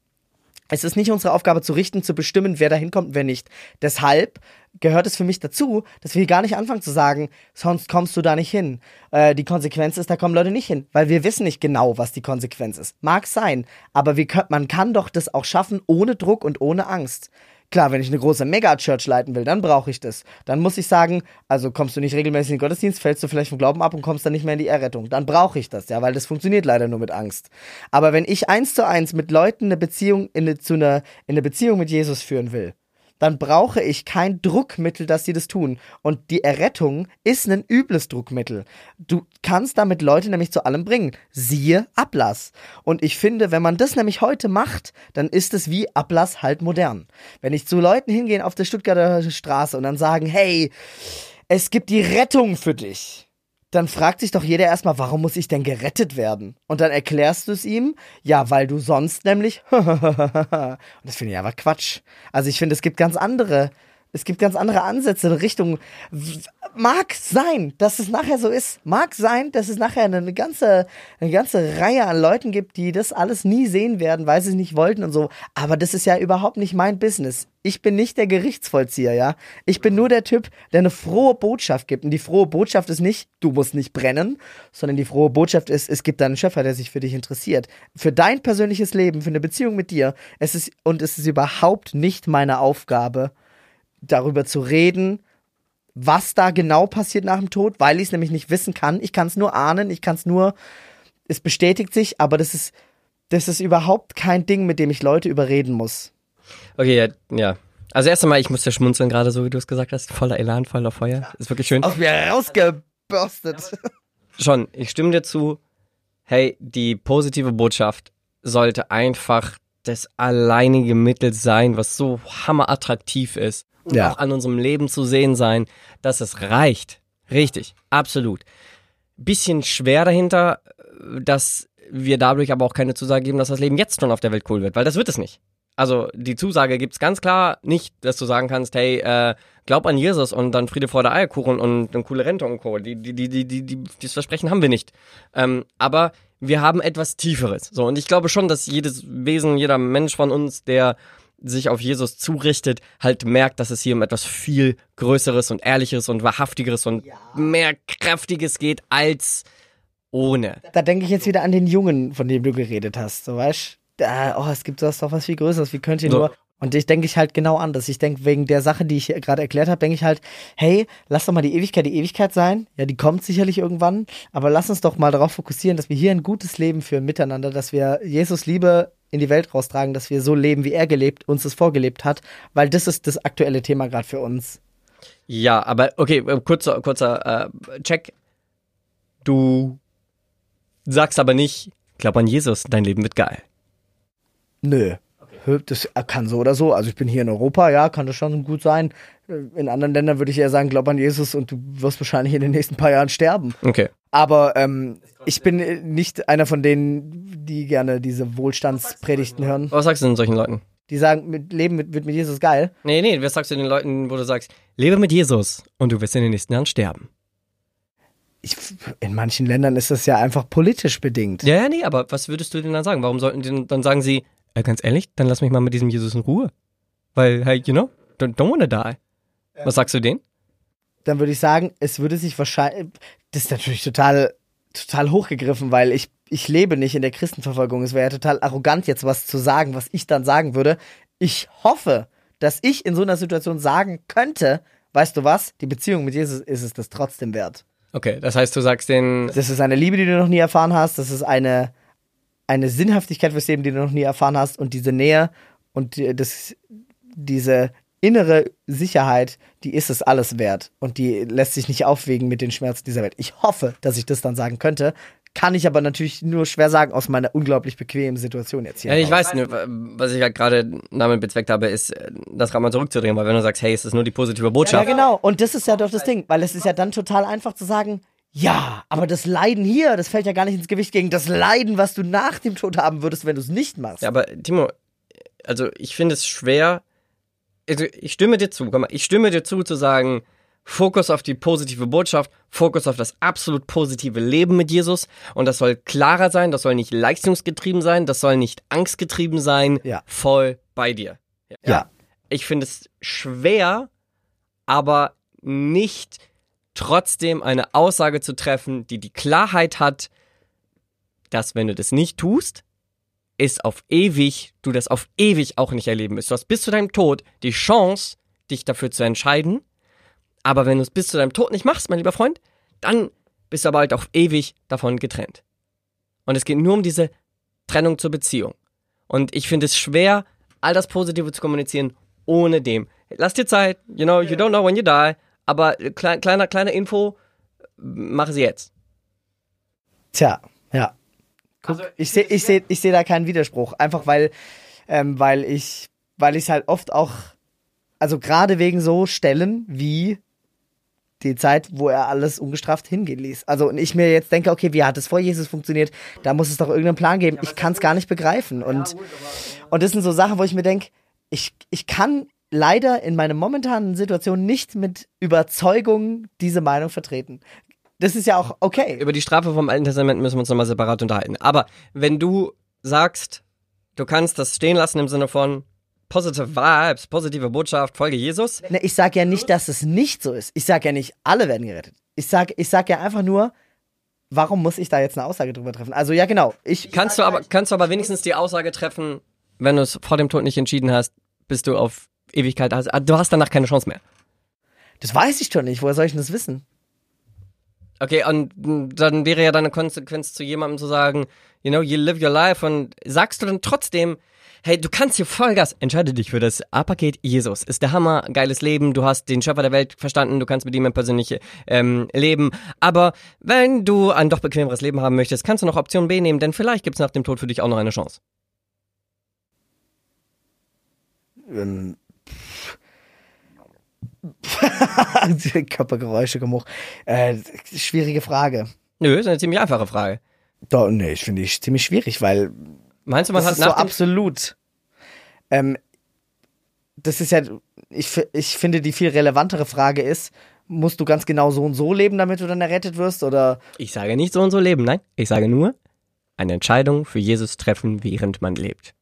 Es ist nicht unsere Aufgabe zu richten, zu bestimmen, wer da hinkommt und wer nicht. Deshalb gehört es für mich dazu, dass wir hier gar nicht anfangen zu sagen, sonst kommst du da nicht hin. Äh, die Konsequenz ist, da kommen Leute nicht hin, weil wir wissen nicht genau, was die Konsequenz ist. Mag sein, aber wir man kann doch das auch schaffen, ohne Druck und ohne Angst. Klar, wenn ich eine große Mega-Church leiten will, dann brauche ich das. Dann muss ich sagen, also kommst du nicht regelmäßig in den Gottesdienst, fällst du vielleicht vom Glauben ab und kommst dann nicht mehr in die Errettung. Dann brauche ich das, ja, weil das funktioniert leider nur mit Angst. Aber wenn ich eins zu eins mit Leuten eine Beziehung in eine, zu einer, in eine Beziehung mit Jesus führen will, dann brauche ich kein Druckmittel, dass sie das tun. Und die Errettung ist ein übles Druckmittel. Du kannst damit Leute nämlich zu allem bringen. Siehe Ablass. Und ich finde, wenn man das nämlich heute macht, dann ist es wie Ablass halt modern. Wenn ich zu Leuten hingehen auf der Stuttgarter Straße und dann sagen, hey, es gibt die Rettung für dich. Dann fragt sich doch jeder erstmal, warum muss ich denn gerettet werden? Und dann erklärst du es ihm, ja, weil du sonst nämlich. Und das finde ich aber Quatsch. Also ich finde, es gibt ganz andere, es gibt ganz andere Ansätze in Richtung. Mag sein, dass es nachher so ist. Mag sein, dass es nachher eine ganze, eine ganze Reihe an Leuten gibt, die das alles nie sehen werden, weil sie es nicht wollten und so. Aber das ist ja überhaupt nicht mein Business. Ich bin nicht der Gerichtsvollzieher, ja. Ich bin nur der Typ, der eine frohe Botschaft gibt. Und die frohe Botschaft ist nicht, du musst nicht brennen, sondern die frohe Botschaft ist, es gibt einen Schöpfer, der sich für dich interessiert. Für dein persönliches Leben, für eine Beziehung mit dir. Es ist, und es ist überhaupt nicht meine Aufgabe, darüber zu reden, was da genau passiert nach dem Tod, weil ich es nämlich nicht wissen kann. Ich kann es nur ahnen, ich kann es nur, es bestätigt sich, aber das ist, das ist überhaupt kein Ding, mit dem ich Leute überreden muss. Okay, ja, ja. Also erst einmal, ich musste schmunzeln gerade, so wie du es gesagt hast. Voller Elan, voller Feuer. Ist wirklich schön. Aus mir rausgebürstet. Schon, ich stimme dir zu. Hey, die positive Botschaft sollte einfach das alleinige Mittel sein, was so hammerattraktiv ist und Ja. auch an unserem Leben zu sehen sein, dass es reicht. Richtig, absolut. Bisschen schwer dahinter, dass wir dadurch aber auch keine Zusage geben, dass das Leben jetzt schon auf der Welt cool wird, weil das wird es nicht. Also die Zusage gibt's ganz klar nicht, dass du sagen kannst, hey, äh, glaub an Jesus und dann Friede, Freude, Eierkuchen und eine coole Rente und Co. Die, die, die, die, die, die, dieses Versprechen haben wir nicht. Ähm, aber wir haben etwas Tieferes. So, und ich glaube schon, dass jedes Wesen, jeder Mensch von uns, der sich auf Jesus zurichtet, halt merkt, dass es hier um etwas viel Größeres und Ehrlicheres und Wahrhaftigeres und mehr Kräftiges geht als ohne. Da denke ich jetzt wieder an den Jungen, von dem du geredet hast. So weißt da, oh, es gibt sowas doch was viel Größeres. Wie könnt ihr So. nur. Und ich denke ich halt genau anders. Ich denke, wegen der Sache, die ich hier gerade erklärt habe, denke ich halt, hey, lass doch mal die Ewigkeit die Ewigkeit sein. Ja, die kommt sicherlich irgendwann. Aber lass uns doch mal darauf fokussieren, dass wir hier ein gutes Leben führen miteinander, dass wir Jesus Liebe in die Welt raustragen, dass wir so leben, wie er gelebt, uns das vorgelebt hat. Weil das ist das aktuelle Thema gerade für uns. Ja, aber okay, äh, kurzer, kurzer äh, Check. Du sagst aber nicht, glaub an Jesus, dein Leben wird geil. Nö. Das kann so oder so. Also ich bin hier in Europa, ja, kann das schon gut sein. In anderen Ländern würde ich eher sagen, glaub an Jesus und du wirst wahrscheinlich in den nächsten paar Jahren sterben. Okay. Aber ähm, ich bin nicht einer von denen, die gerne diese Wohlstandspredigten hören. Was sagst du denn solchen Leuten? Die sagen, mit Leben mit, wird mit Jesus geil. Nee, nee, was sagst du den Leuten, wo du sagst, lebe mit Jesus und du wirst in den nächsten Jahren sterben? Ich, in manchen Ländern ist das ja einfach politisch bedingt. Ja, ja, nee, aber was würdest du denn dann sagen? Warum sollten die denn, dann sagen sie, äh, ganz ehrlich, dann lass mich mal mit diesem Jesus in Ruhe. Weil, hey, you know, don't, don't wanna die. Was sagst du denen? Dann würde ich sagen, es würde sich wahrscheinlich, das ist natürlich total, total hochgegriffen, weil ich, ich lebe nicht in der Christenverfolgung. Es wäre ja total arrogant, jetzt was zu sagen, was ich dann sagen würde. Ich hoffe, dass ich in so einer Situation sagen könnte, weißt du was, die Beziehung mit Jesus ist es das trotzdem wert. Okay, das heißt, du sagst denen, Das ist eine Liebe, die du noch nie erfahren hast. Das ist eine, eine Sinnhaftigkeit fürs Leben, die du noch nie erfahren hast. Und diese Nähe und das, diese innere Sicherheit, die ist es alles wert. Und die lässt sich nicht aufwägen mit den Schmerzen dieser Welt. Ich hoffe, dass ich das dann sagen könnte. Kann ich aber natürlich nur schwer sagen aus meiner unglaublich bequemen Situation jetzt hier. ja, ich weiß, nur, was ich halt gerade damit bezweckt habe, ist, das Rad mal zurückzudrehen, weil wenn du sagst, hey, es ist nur die positive Ja, Botschaft. genau. Und das ist ja doch das Ding, weil es ist ja dann total einfach zu sagen, ja, aber das Leiden hier, das fällt ja gar nicht ins Gewicht gegen das Leiden, was du nach dem Tod haben würdest, wenn du es nicht machst. Ja, aber Timo, also ich finde es schwer, also ich stimme dir zu, komm mal, ich stimme dir zu, zu sagen, Fokus auf die positive Botschaft, Fokus auf das absolut positive Leben mit Jesus und das soll klarer sein, das soll nicht leistungsgetrieben sein, das soll nicht angstgetrieben sein, Ja. voll bei dir. Ja. Ich finde es schwer, aber nicht trotzdem eine Aussage zu treffen, die die Klarheit hat, dass wenn du das nicht tust, ist auf ewig, du das auf ewig auch nicht erleben wirst. Du hast bis zu deinem Tod die Chance, dich dafür zu entscheiden, aber wenn du es bis zu deinem Tod nicht machst, mein lieber Freund, dann bist du aber halt auf ewig davon getrennt. Und es geht nur um diese Trennung zur Beziehung. Und ich finde es schwer, all das Positive zu kommunizieren, ohne dem. Lass dir Zeit, you know, you don't know when you die, aber klein, kleiner, kleiner Info, mache sie jetzt. Tja, ja. Guck, ich sehe ich seh, ich seh da keinen Widerspruch. Einfach weil, ähm, weil ich, weil ich es halt oft auch, also gerade wegen so Stellen wie die Zeit, wo er alles ungestraft hingehen ließ. Also und ich mir jetzt denke, okay, wie hat es vor Jesus funktioniert? Da muss es doch irgendeinen Plan geben. Ich kann es gar nicht begreifen. Und, und das sind so Sachen, wo ich mir denke, ich, ich kann leider in meiner momentanen Situation nicht mit Überzeugung diese Meinung vertreten. Das ist ja auch okay. Über die Strafe vom Alten Testament müssen wir uns nochmal separat unterhalten. Aber wenn du sagst, du kannst das stehen lassen im Sinne von positive Vibes, positive Botschaft, folge Jesus, Ne, ich sage ja nicht, dass es nicht so ist. Ich sage ja nicht, alle werden gerettet. Ich sage ich sag ja einfach nur, warum muss ich da jetzt eine Aussage drüber treffen? Also ja, genau. Ich, kannst du aber, kannst du aber wenigstens die Aussage treffen, wenn du es vor dem Tod nicht entschieden hast, bist du auf Ewigkeit, also, du hast danach keine Chance mehr. das weiß ich doch nicht. Woher soll ich denn das wissen? Okay, und mm, dann wäre ja deine Konsequenz zu jemandem zu sagen, you know, you live your life und sagst du dann trotzdem, hey, du kannst hier Vollgas, entscheide dich für das A-Paket Jesus. Ist der Hammer, geiles Leben, du hast den Schöpfer der Welt verstanden, du kannst mit ihm ein persönliches ähm, Leben. Aber wenn du ein doch bequemeres Leben haben möchtest, kannst du noch Option B nehmen, denn vielleicht gibt's nach dem Tod für dich auch noch eine Chance. Ähm, Körpergeräusche, Geruch. Äh, schwierige Frage. Nö, ist eine ziemlich einfache Frage. Doch, nee, ich finde ich ziemlich schwierig, weil Meinst du, man das hat ist so absolut. Ähm, das ist ja, ich, ich finde, die viel relevantere Frage ist, musst du ganz genau so und so leben, damit du dann errettet wirst? Oder Ich sage nicht so und so leben, nein. Ich sage nur, eine Entscheidung für Jesus treffen, während man lebt.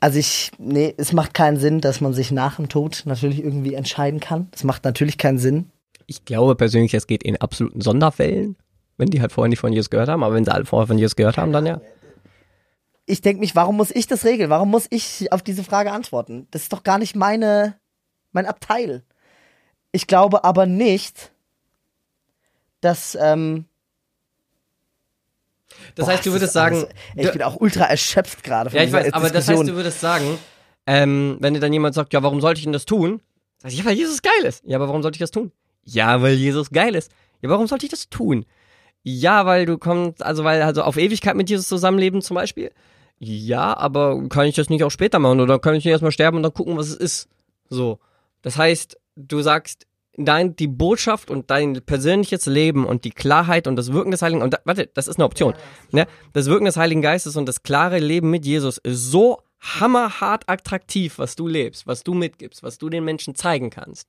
Also ich, nee, es macht keinen Sinn, dass man sich nach dem Tod natürlich irgendwie entscheiden kann. Es macht natürlich keinen Sinn. Ich glaube persönlich, es geht in absoluten Sonderfällen, wenn die halt vorher nicht von Jesus gehört haben, aber wenn sie alle vorher von Jesus gehört haben, dann ja. Ich denke mich, warum muss ich das regeln? Warum muss ich auf diese Frage antworten? Das ist doch gar nicht meine, mein Abteil. Ich glaube aber nicht, dass, ähm, Das Boah, heißt, du würdest sagen, alles- Ey, ich bin auch ultra erschöpft gerade von ja, ich weiß, aber das heißt, du würdest sagen, ähm, wenn dir dann jemand sagt, ja, warum sollte ich denn das tun? Sag ich, ja, weil Jesus geil ist. Ja, aber warum sollte ich das tun? Ja, weil Jesus geil ist. Ja, warum sollte ich das tun? Ja, weil du kommst, also weil also auf Ewigkeit mit Jesus zusammenleben zum Beispiel. Ja, aber kann ich das nicht auch später machen oder kann ich nicht erstmal sterben und dann gucken, was es ist? So. Das heißt, du sagst, dein, die Botschaft und dein persönliches Leben und die Klarheit und das Wirken des Heiligen, und da, warte, das ist eine Option. Ne? Das Wirken des Heiligen Geistes und das klare Leben mit Jesus ist so hammerhart attraktiv, was du lebst, was du mitgibst, was du den Menschen zeigen kannst,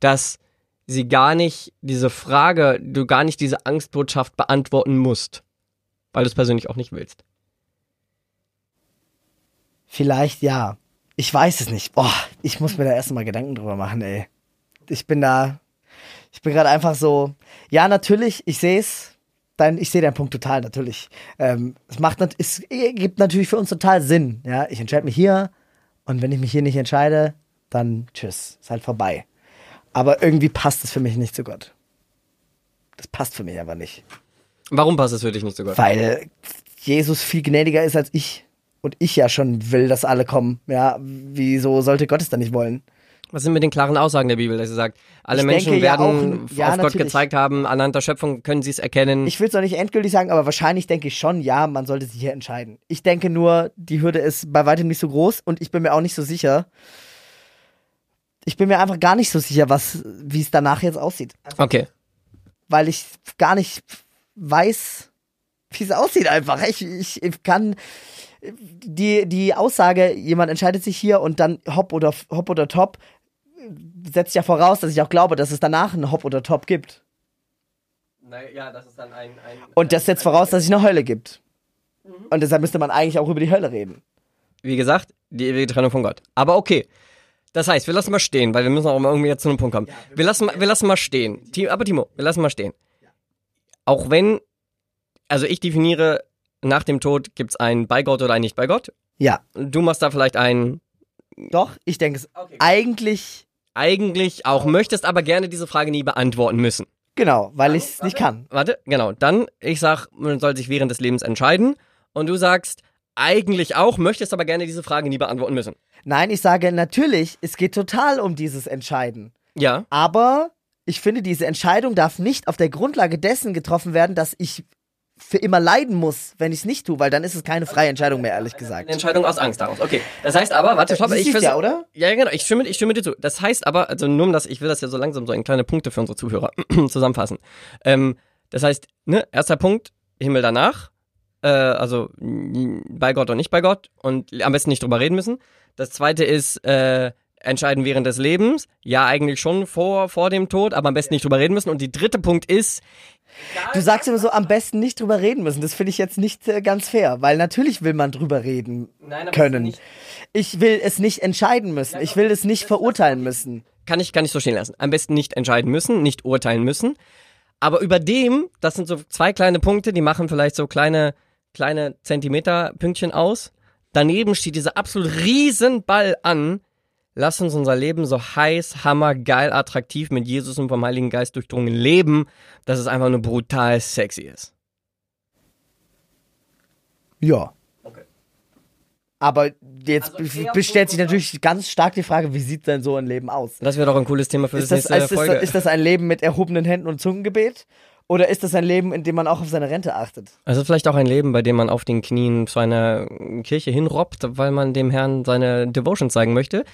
dass sie gar nicht diese Frage, du gar nicht diese Angstbotschaft beantworten musst, weil du es persönlich auch nicht willst. Vielleicht ja. Ich weiß es nicht. Boah, ich muss mir da erst mal Gedanken drüber machen, ey. Ich bin da. Ich bin gerade einfach so. Ja, natürlich, ich sehe es. Dein, ich sehe deinen Punkt total, natürlich. Ähm, es macht es gibt natürlich für uns total Sinn. Ja, ich entscheide mich hier und wenn ich mich hier nicht entscheide, dann tschüss, ist halt vorbei. Aber irgendwie passt es für mich nicht zu Gott. Das passt für mich aber nicht. Warum passt es für dich nicht so gut? Weil Jesus viel gnädiger ist als ich. Und ich ja schon will, dass alle kommen. Ja, wieso sollte Gott es dann nicht wollen? Was sind mit den klaren Aussagen der Bibel, dass sie sagt, alle Ich Menschen denke ja werden auch- ja, auf Gott natürlich. gezeigt haben, anhand der Schöpfung können sie es erkennen. Ich will es noch nicht endgültig sagen, aber wahrscheinlich denke ich schon, ja, man sollte sich hier entscheiden. Ich denke nur, die Hürde ist bei weitem nicht so groß und ich bin mir auch nicht so sicher. Ich bin mir einfach gar nicht so sicher, was, wie es danach jetzt aussieht. okay. Weil ich gar nicht weiß, wie es aussieht einfach. Ich, ich, ich kann die, die Aussage, jemand entscheidet sich hier und dann hopp oder hopp oder top, setzt ja voraus, dass ich auch glaube, dass es danach ein Hopp oder Top gibt. Ja, das ist dann ein, ein Und das setzt voraus, dass es eine Hölle gibt. Und deshalb müsste man eigentlich auch über die Hölle reden. wie gesagt, die ewige Trennung von Gott. Aber okay. Das heißt, wir lassen mal stehen, weil wir müssen auch mal irgendwie jetzt zu einem Punkt kommen. wir, lassen mal, wir lassen mal stehen. Ti- Aber Timo, wir lassen mal stehen. Auch wenn, also ich definiere, nach dem Tod gibt es ein bei Gott oder ein nicht bei Gott. Ja, Du machst da vielleicht ein doch, ich denke es eigentlich, eigentlich auch möchtest, aber gerne diese Frage nie beantworten müssen. genau, weil ich es nicht kann. Warte, genau. Dann, ich sag, man soll sich während des Lebens entscheiden. Und du sagst, eigentlich auch, möchtest aber gerne diese Frage nie beantworten müssen. Nein, ich sage natürlich, es geht total um dieses Entscheiden. Ja. Aber ich finde, diese Entscheidung darf nicht auf der Grundlage dessen getroffen werden, dass ich für immer leiden muss, wenn ich es nicht tue, weil dann ist es keine freie Entscheidung mehr, ehrlich Eine gesagt. Entscheidung aus Angst daraus. Okay. Das heißt aber, warte, stopp, Siehst ich du's vers- ja, oder? Ja, genau, ich stimme, ich stimme dir zu. Das heißt aber, also nur um das, ich will das ja so langsam so in kleine Punkte für unsere Zuhörer zusammenfassen. Ähm, das heißt, ne, erster Punkt, Himmel danach, äh, also bei Gott und nicht bei Gott und am besten nicht drüber reden müssen. Das zweite ist, äh, entscheiden während des Lebens. Ja, eigentlich schon vor, vor dem Tod, aber am besten nicht drüber reden müssen. Und die dritte Punkt ist, Du sagst immer so, am besten nicht drüber reden müssen. Das finde ich jetzt nicht äh, ganz fair, weil natürlich will man drüber reden Nein, aber können. nicht- Ich will es nicht entscheiden müssen. Ich will es nicht verurteilen müssen. kann ich, kann ich so stehen lassen. Am besten nicht entscheiden müssen, nicht urteilen müssen. Aber über dem, das sind so zwei kleine Punkte, die machen vielleicht so kleine, kleine Zentimeterpünktchen aus. Daneben steht dieser absolut riesen Ball an. Lass uns unser Leben so heiß, hammergeil, attraktiv mit Jesus und vom Heiligen Geist durchdrungen leben, dass es einfach nur brutal sexy ist. Ja. Okay. Aber jetzt Also eher be- stellt sich natürlich ganz stark die Frage, wie sieht denn so ein Leben aus? Das wäre doch ein cooles Thema für Ist das das, nächste ist, Folge. das, ist das ein Leben mit erhobenen Händen und Zungengebet? Oder ist das ein Leben, in dem man auch auf seine Rente achtet? Also vielleicht auch ein Leben, bei dem man auf den Knien zu einer Kirche hinrobbt, weil man dem Herrn seine Devotion zeigen möchte.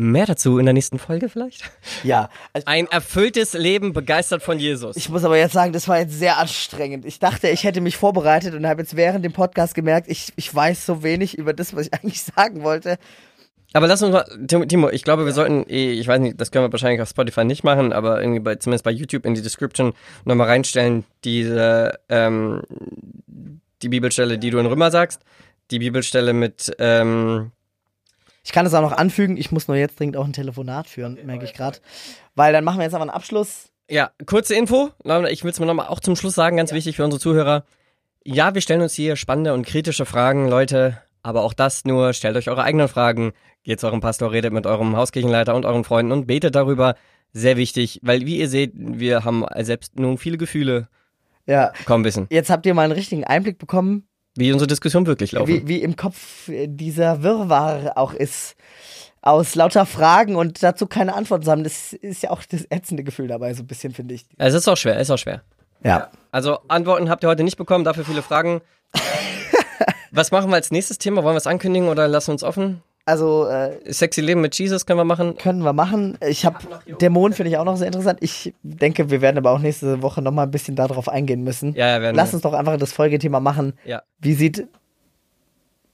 Mehr dazu in der nächsten Folge vielleicht. Ja. Also Ein erfülltes Leben begeistert von Jesus. ich muss aber jetzt sagen, das war jetzt sehr anstrengend. Ich dachte, ich hätte mich vorbereitet und habe jetzt während dem Podcast gemerkt, ich, ich weiß so wenig über das, was ich eigentlich sagen wollte. aber lass uns mal, Timo, Timo, ich glaube, wir sollten, eh, ich weiß nicht, das können wir wahrscheinlich auf Spotify nicht machen, aber irgendwie bei, zumindest bei YouTube in die Description nochmal reinstellen, diese, ähm, die Bibelstelle, die du in Römer sagst, die Bibelstelle mit, ähm, Ich kann es auch noch anfügen, ich muss nur jetzt dringend auch ein Telefonat führen, merke ich gerade. Weil dann machen wir jetzt aber einen Abschluss. Ja, kurze Info. Ich will es mir nochmal auch zum Schluss sagen, ganz wichtig für unsere Zuhörer. Ja, wir stellen uns hier spannende und kritische Fragen, Leute. Aber auch das nur, stellt euch eure eigenen Fragen. Geht zu eurem Pastor, redet mit eurem Hauskirchenleiter und euren Freunden und betet darüber. Sehr wichtig, weil wie ihr seht, wir haben selbst nun viele Gefühle. Ja. kaum wissen, Jetzt habt ihr mal einen richtigen Einblick bekommen, wie unsere Diskussion wirklich laufen. wie, wie im Kopf dieser Wirrwarr auch ist. Aus lauter Fragen und dazu keine Antworten zu haben. Das ist ja auch das ätzende Gefühl dabei, so ein bisschen, finde ich. Es ist auch schwer, es ist auch schwer. Ja. Also Antworten habt ihr heute nicht bekommen, dafür viele Fragen. Was machen wir als nächstes Thema? Wollen wir es ankündigen oder lassen wir uns offen? Also, äh, Sexy Leben mit Jesus können wir machen. können wir machen. Ich habe Dämonen finde ich auch noch sehr interessant. Ich denke, wir werden aber auch nächste Woche noch mal ein bisschen darauf eingehen müssen. Ja, ja, werden Lass wir. uns doch einfach das Folgethema machen. Ja. Wie sieht,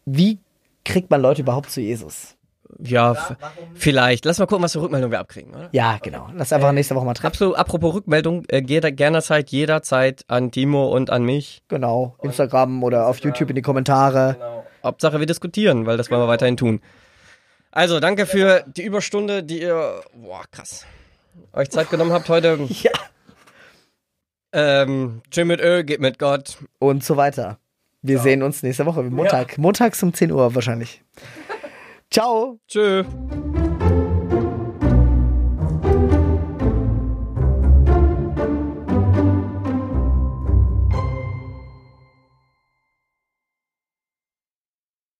wie kriegt man Leute überhaupt zu Jesus? Ja, vielleicht. Lass mal gucken, was für Rückmeldungen wir abkriegen, oder? Ja, genau. Lass einfach nächste Woche mal treffen. Absolut, apropos Rückmeldung, äh, jeder, gerne jederzeit an Timo und an mich. Genau. Instagram oder auf YouTube in die Kommentare. Hauptsache wir diskutieren, weil das wollen wir weiterhin tun. Also, danke für die Überstunde, die ihr, boah, krass, euch Zeit genommen habt heute. Ja. Ähm, chill mit Öl, geht mit Gott. Und so weiter. Wir sehen uns nächste Woche. Montag. Montags um 10 Uhr wahrscheinlich. Ciao. Tschö.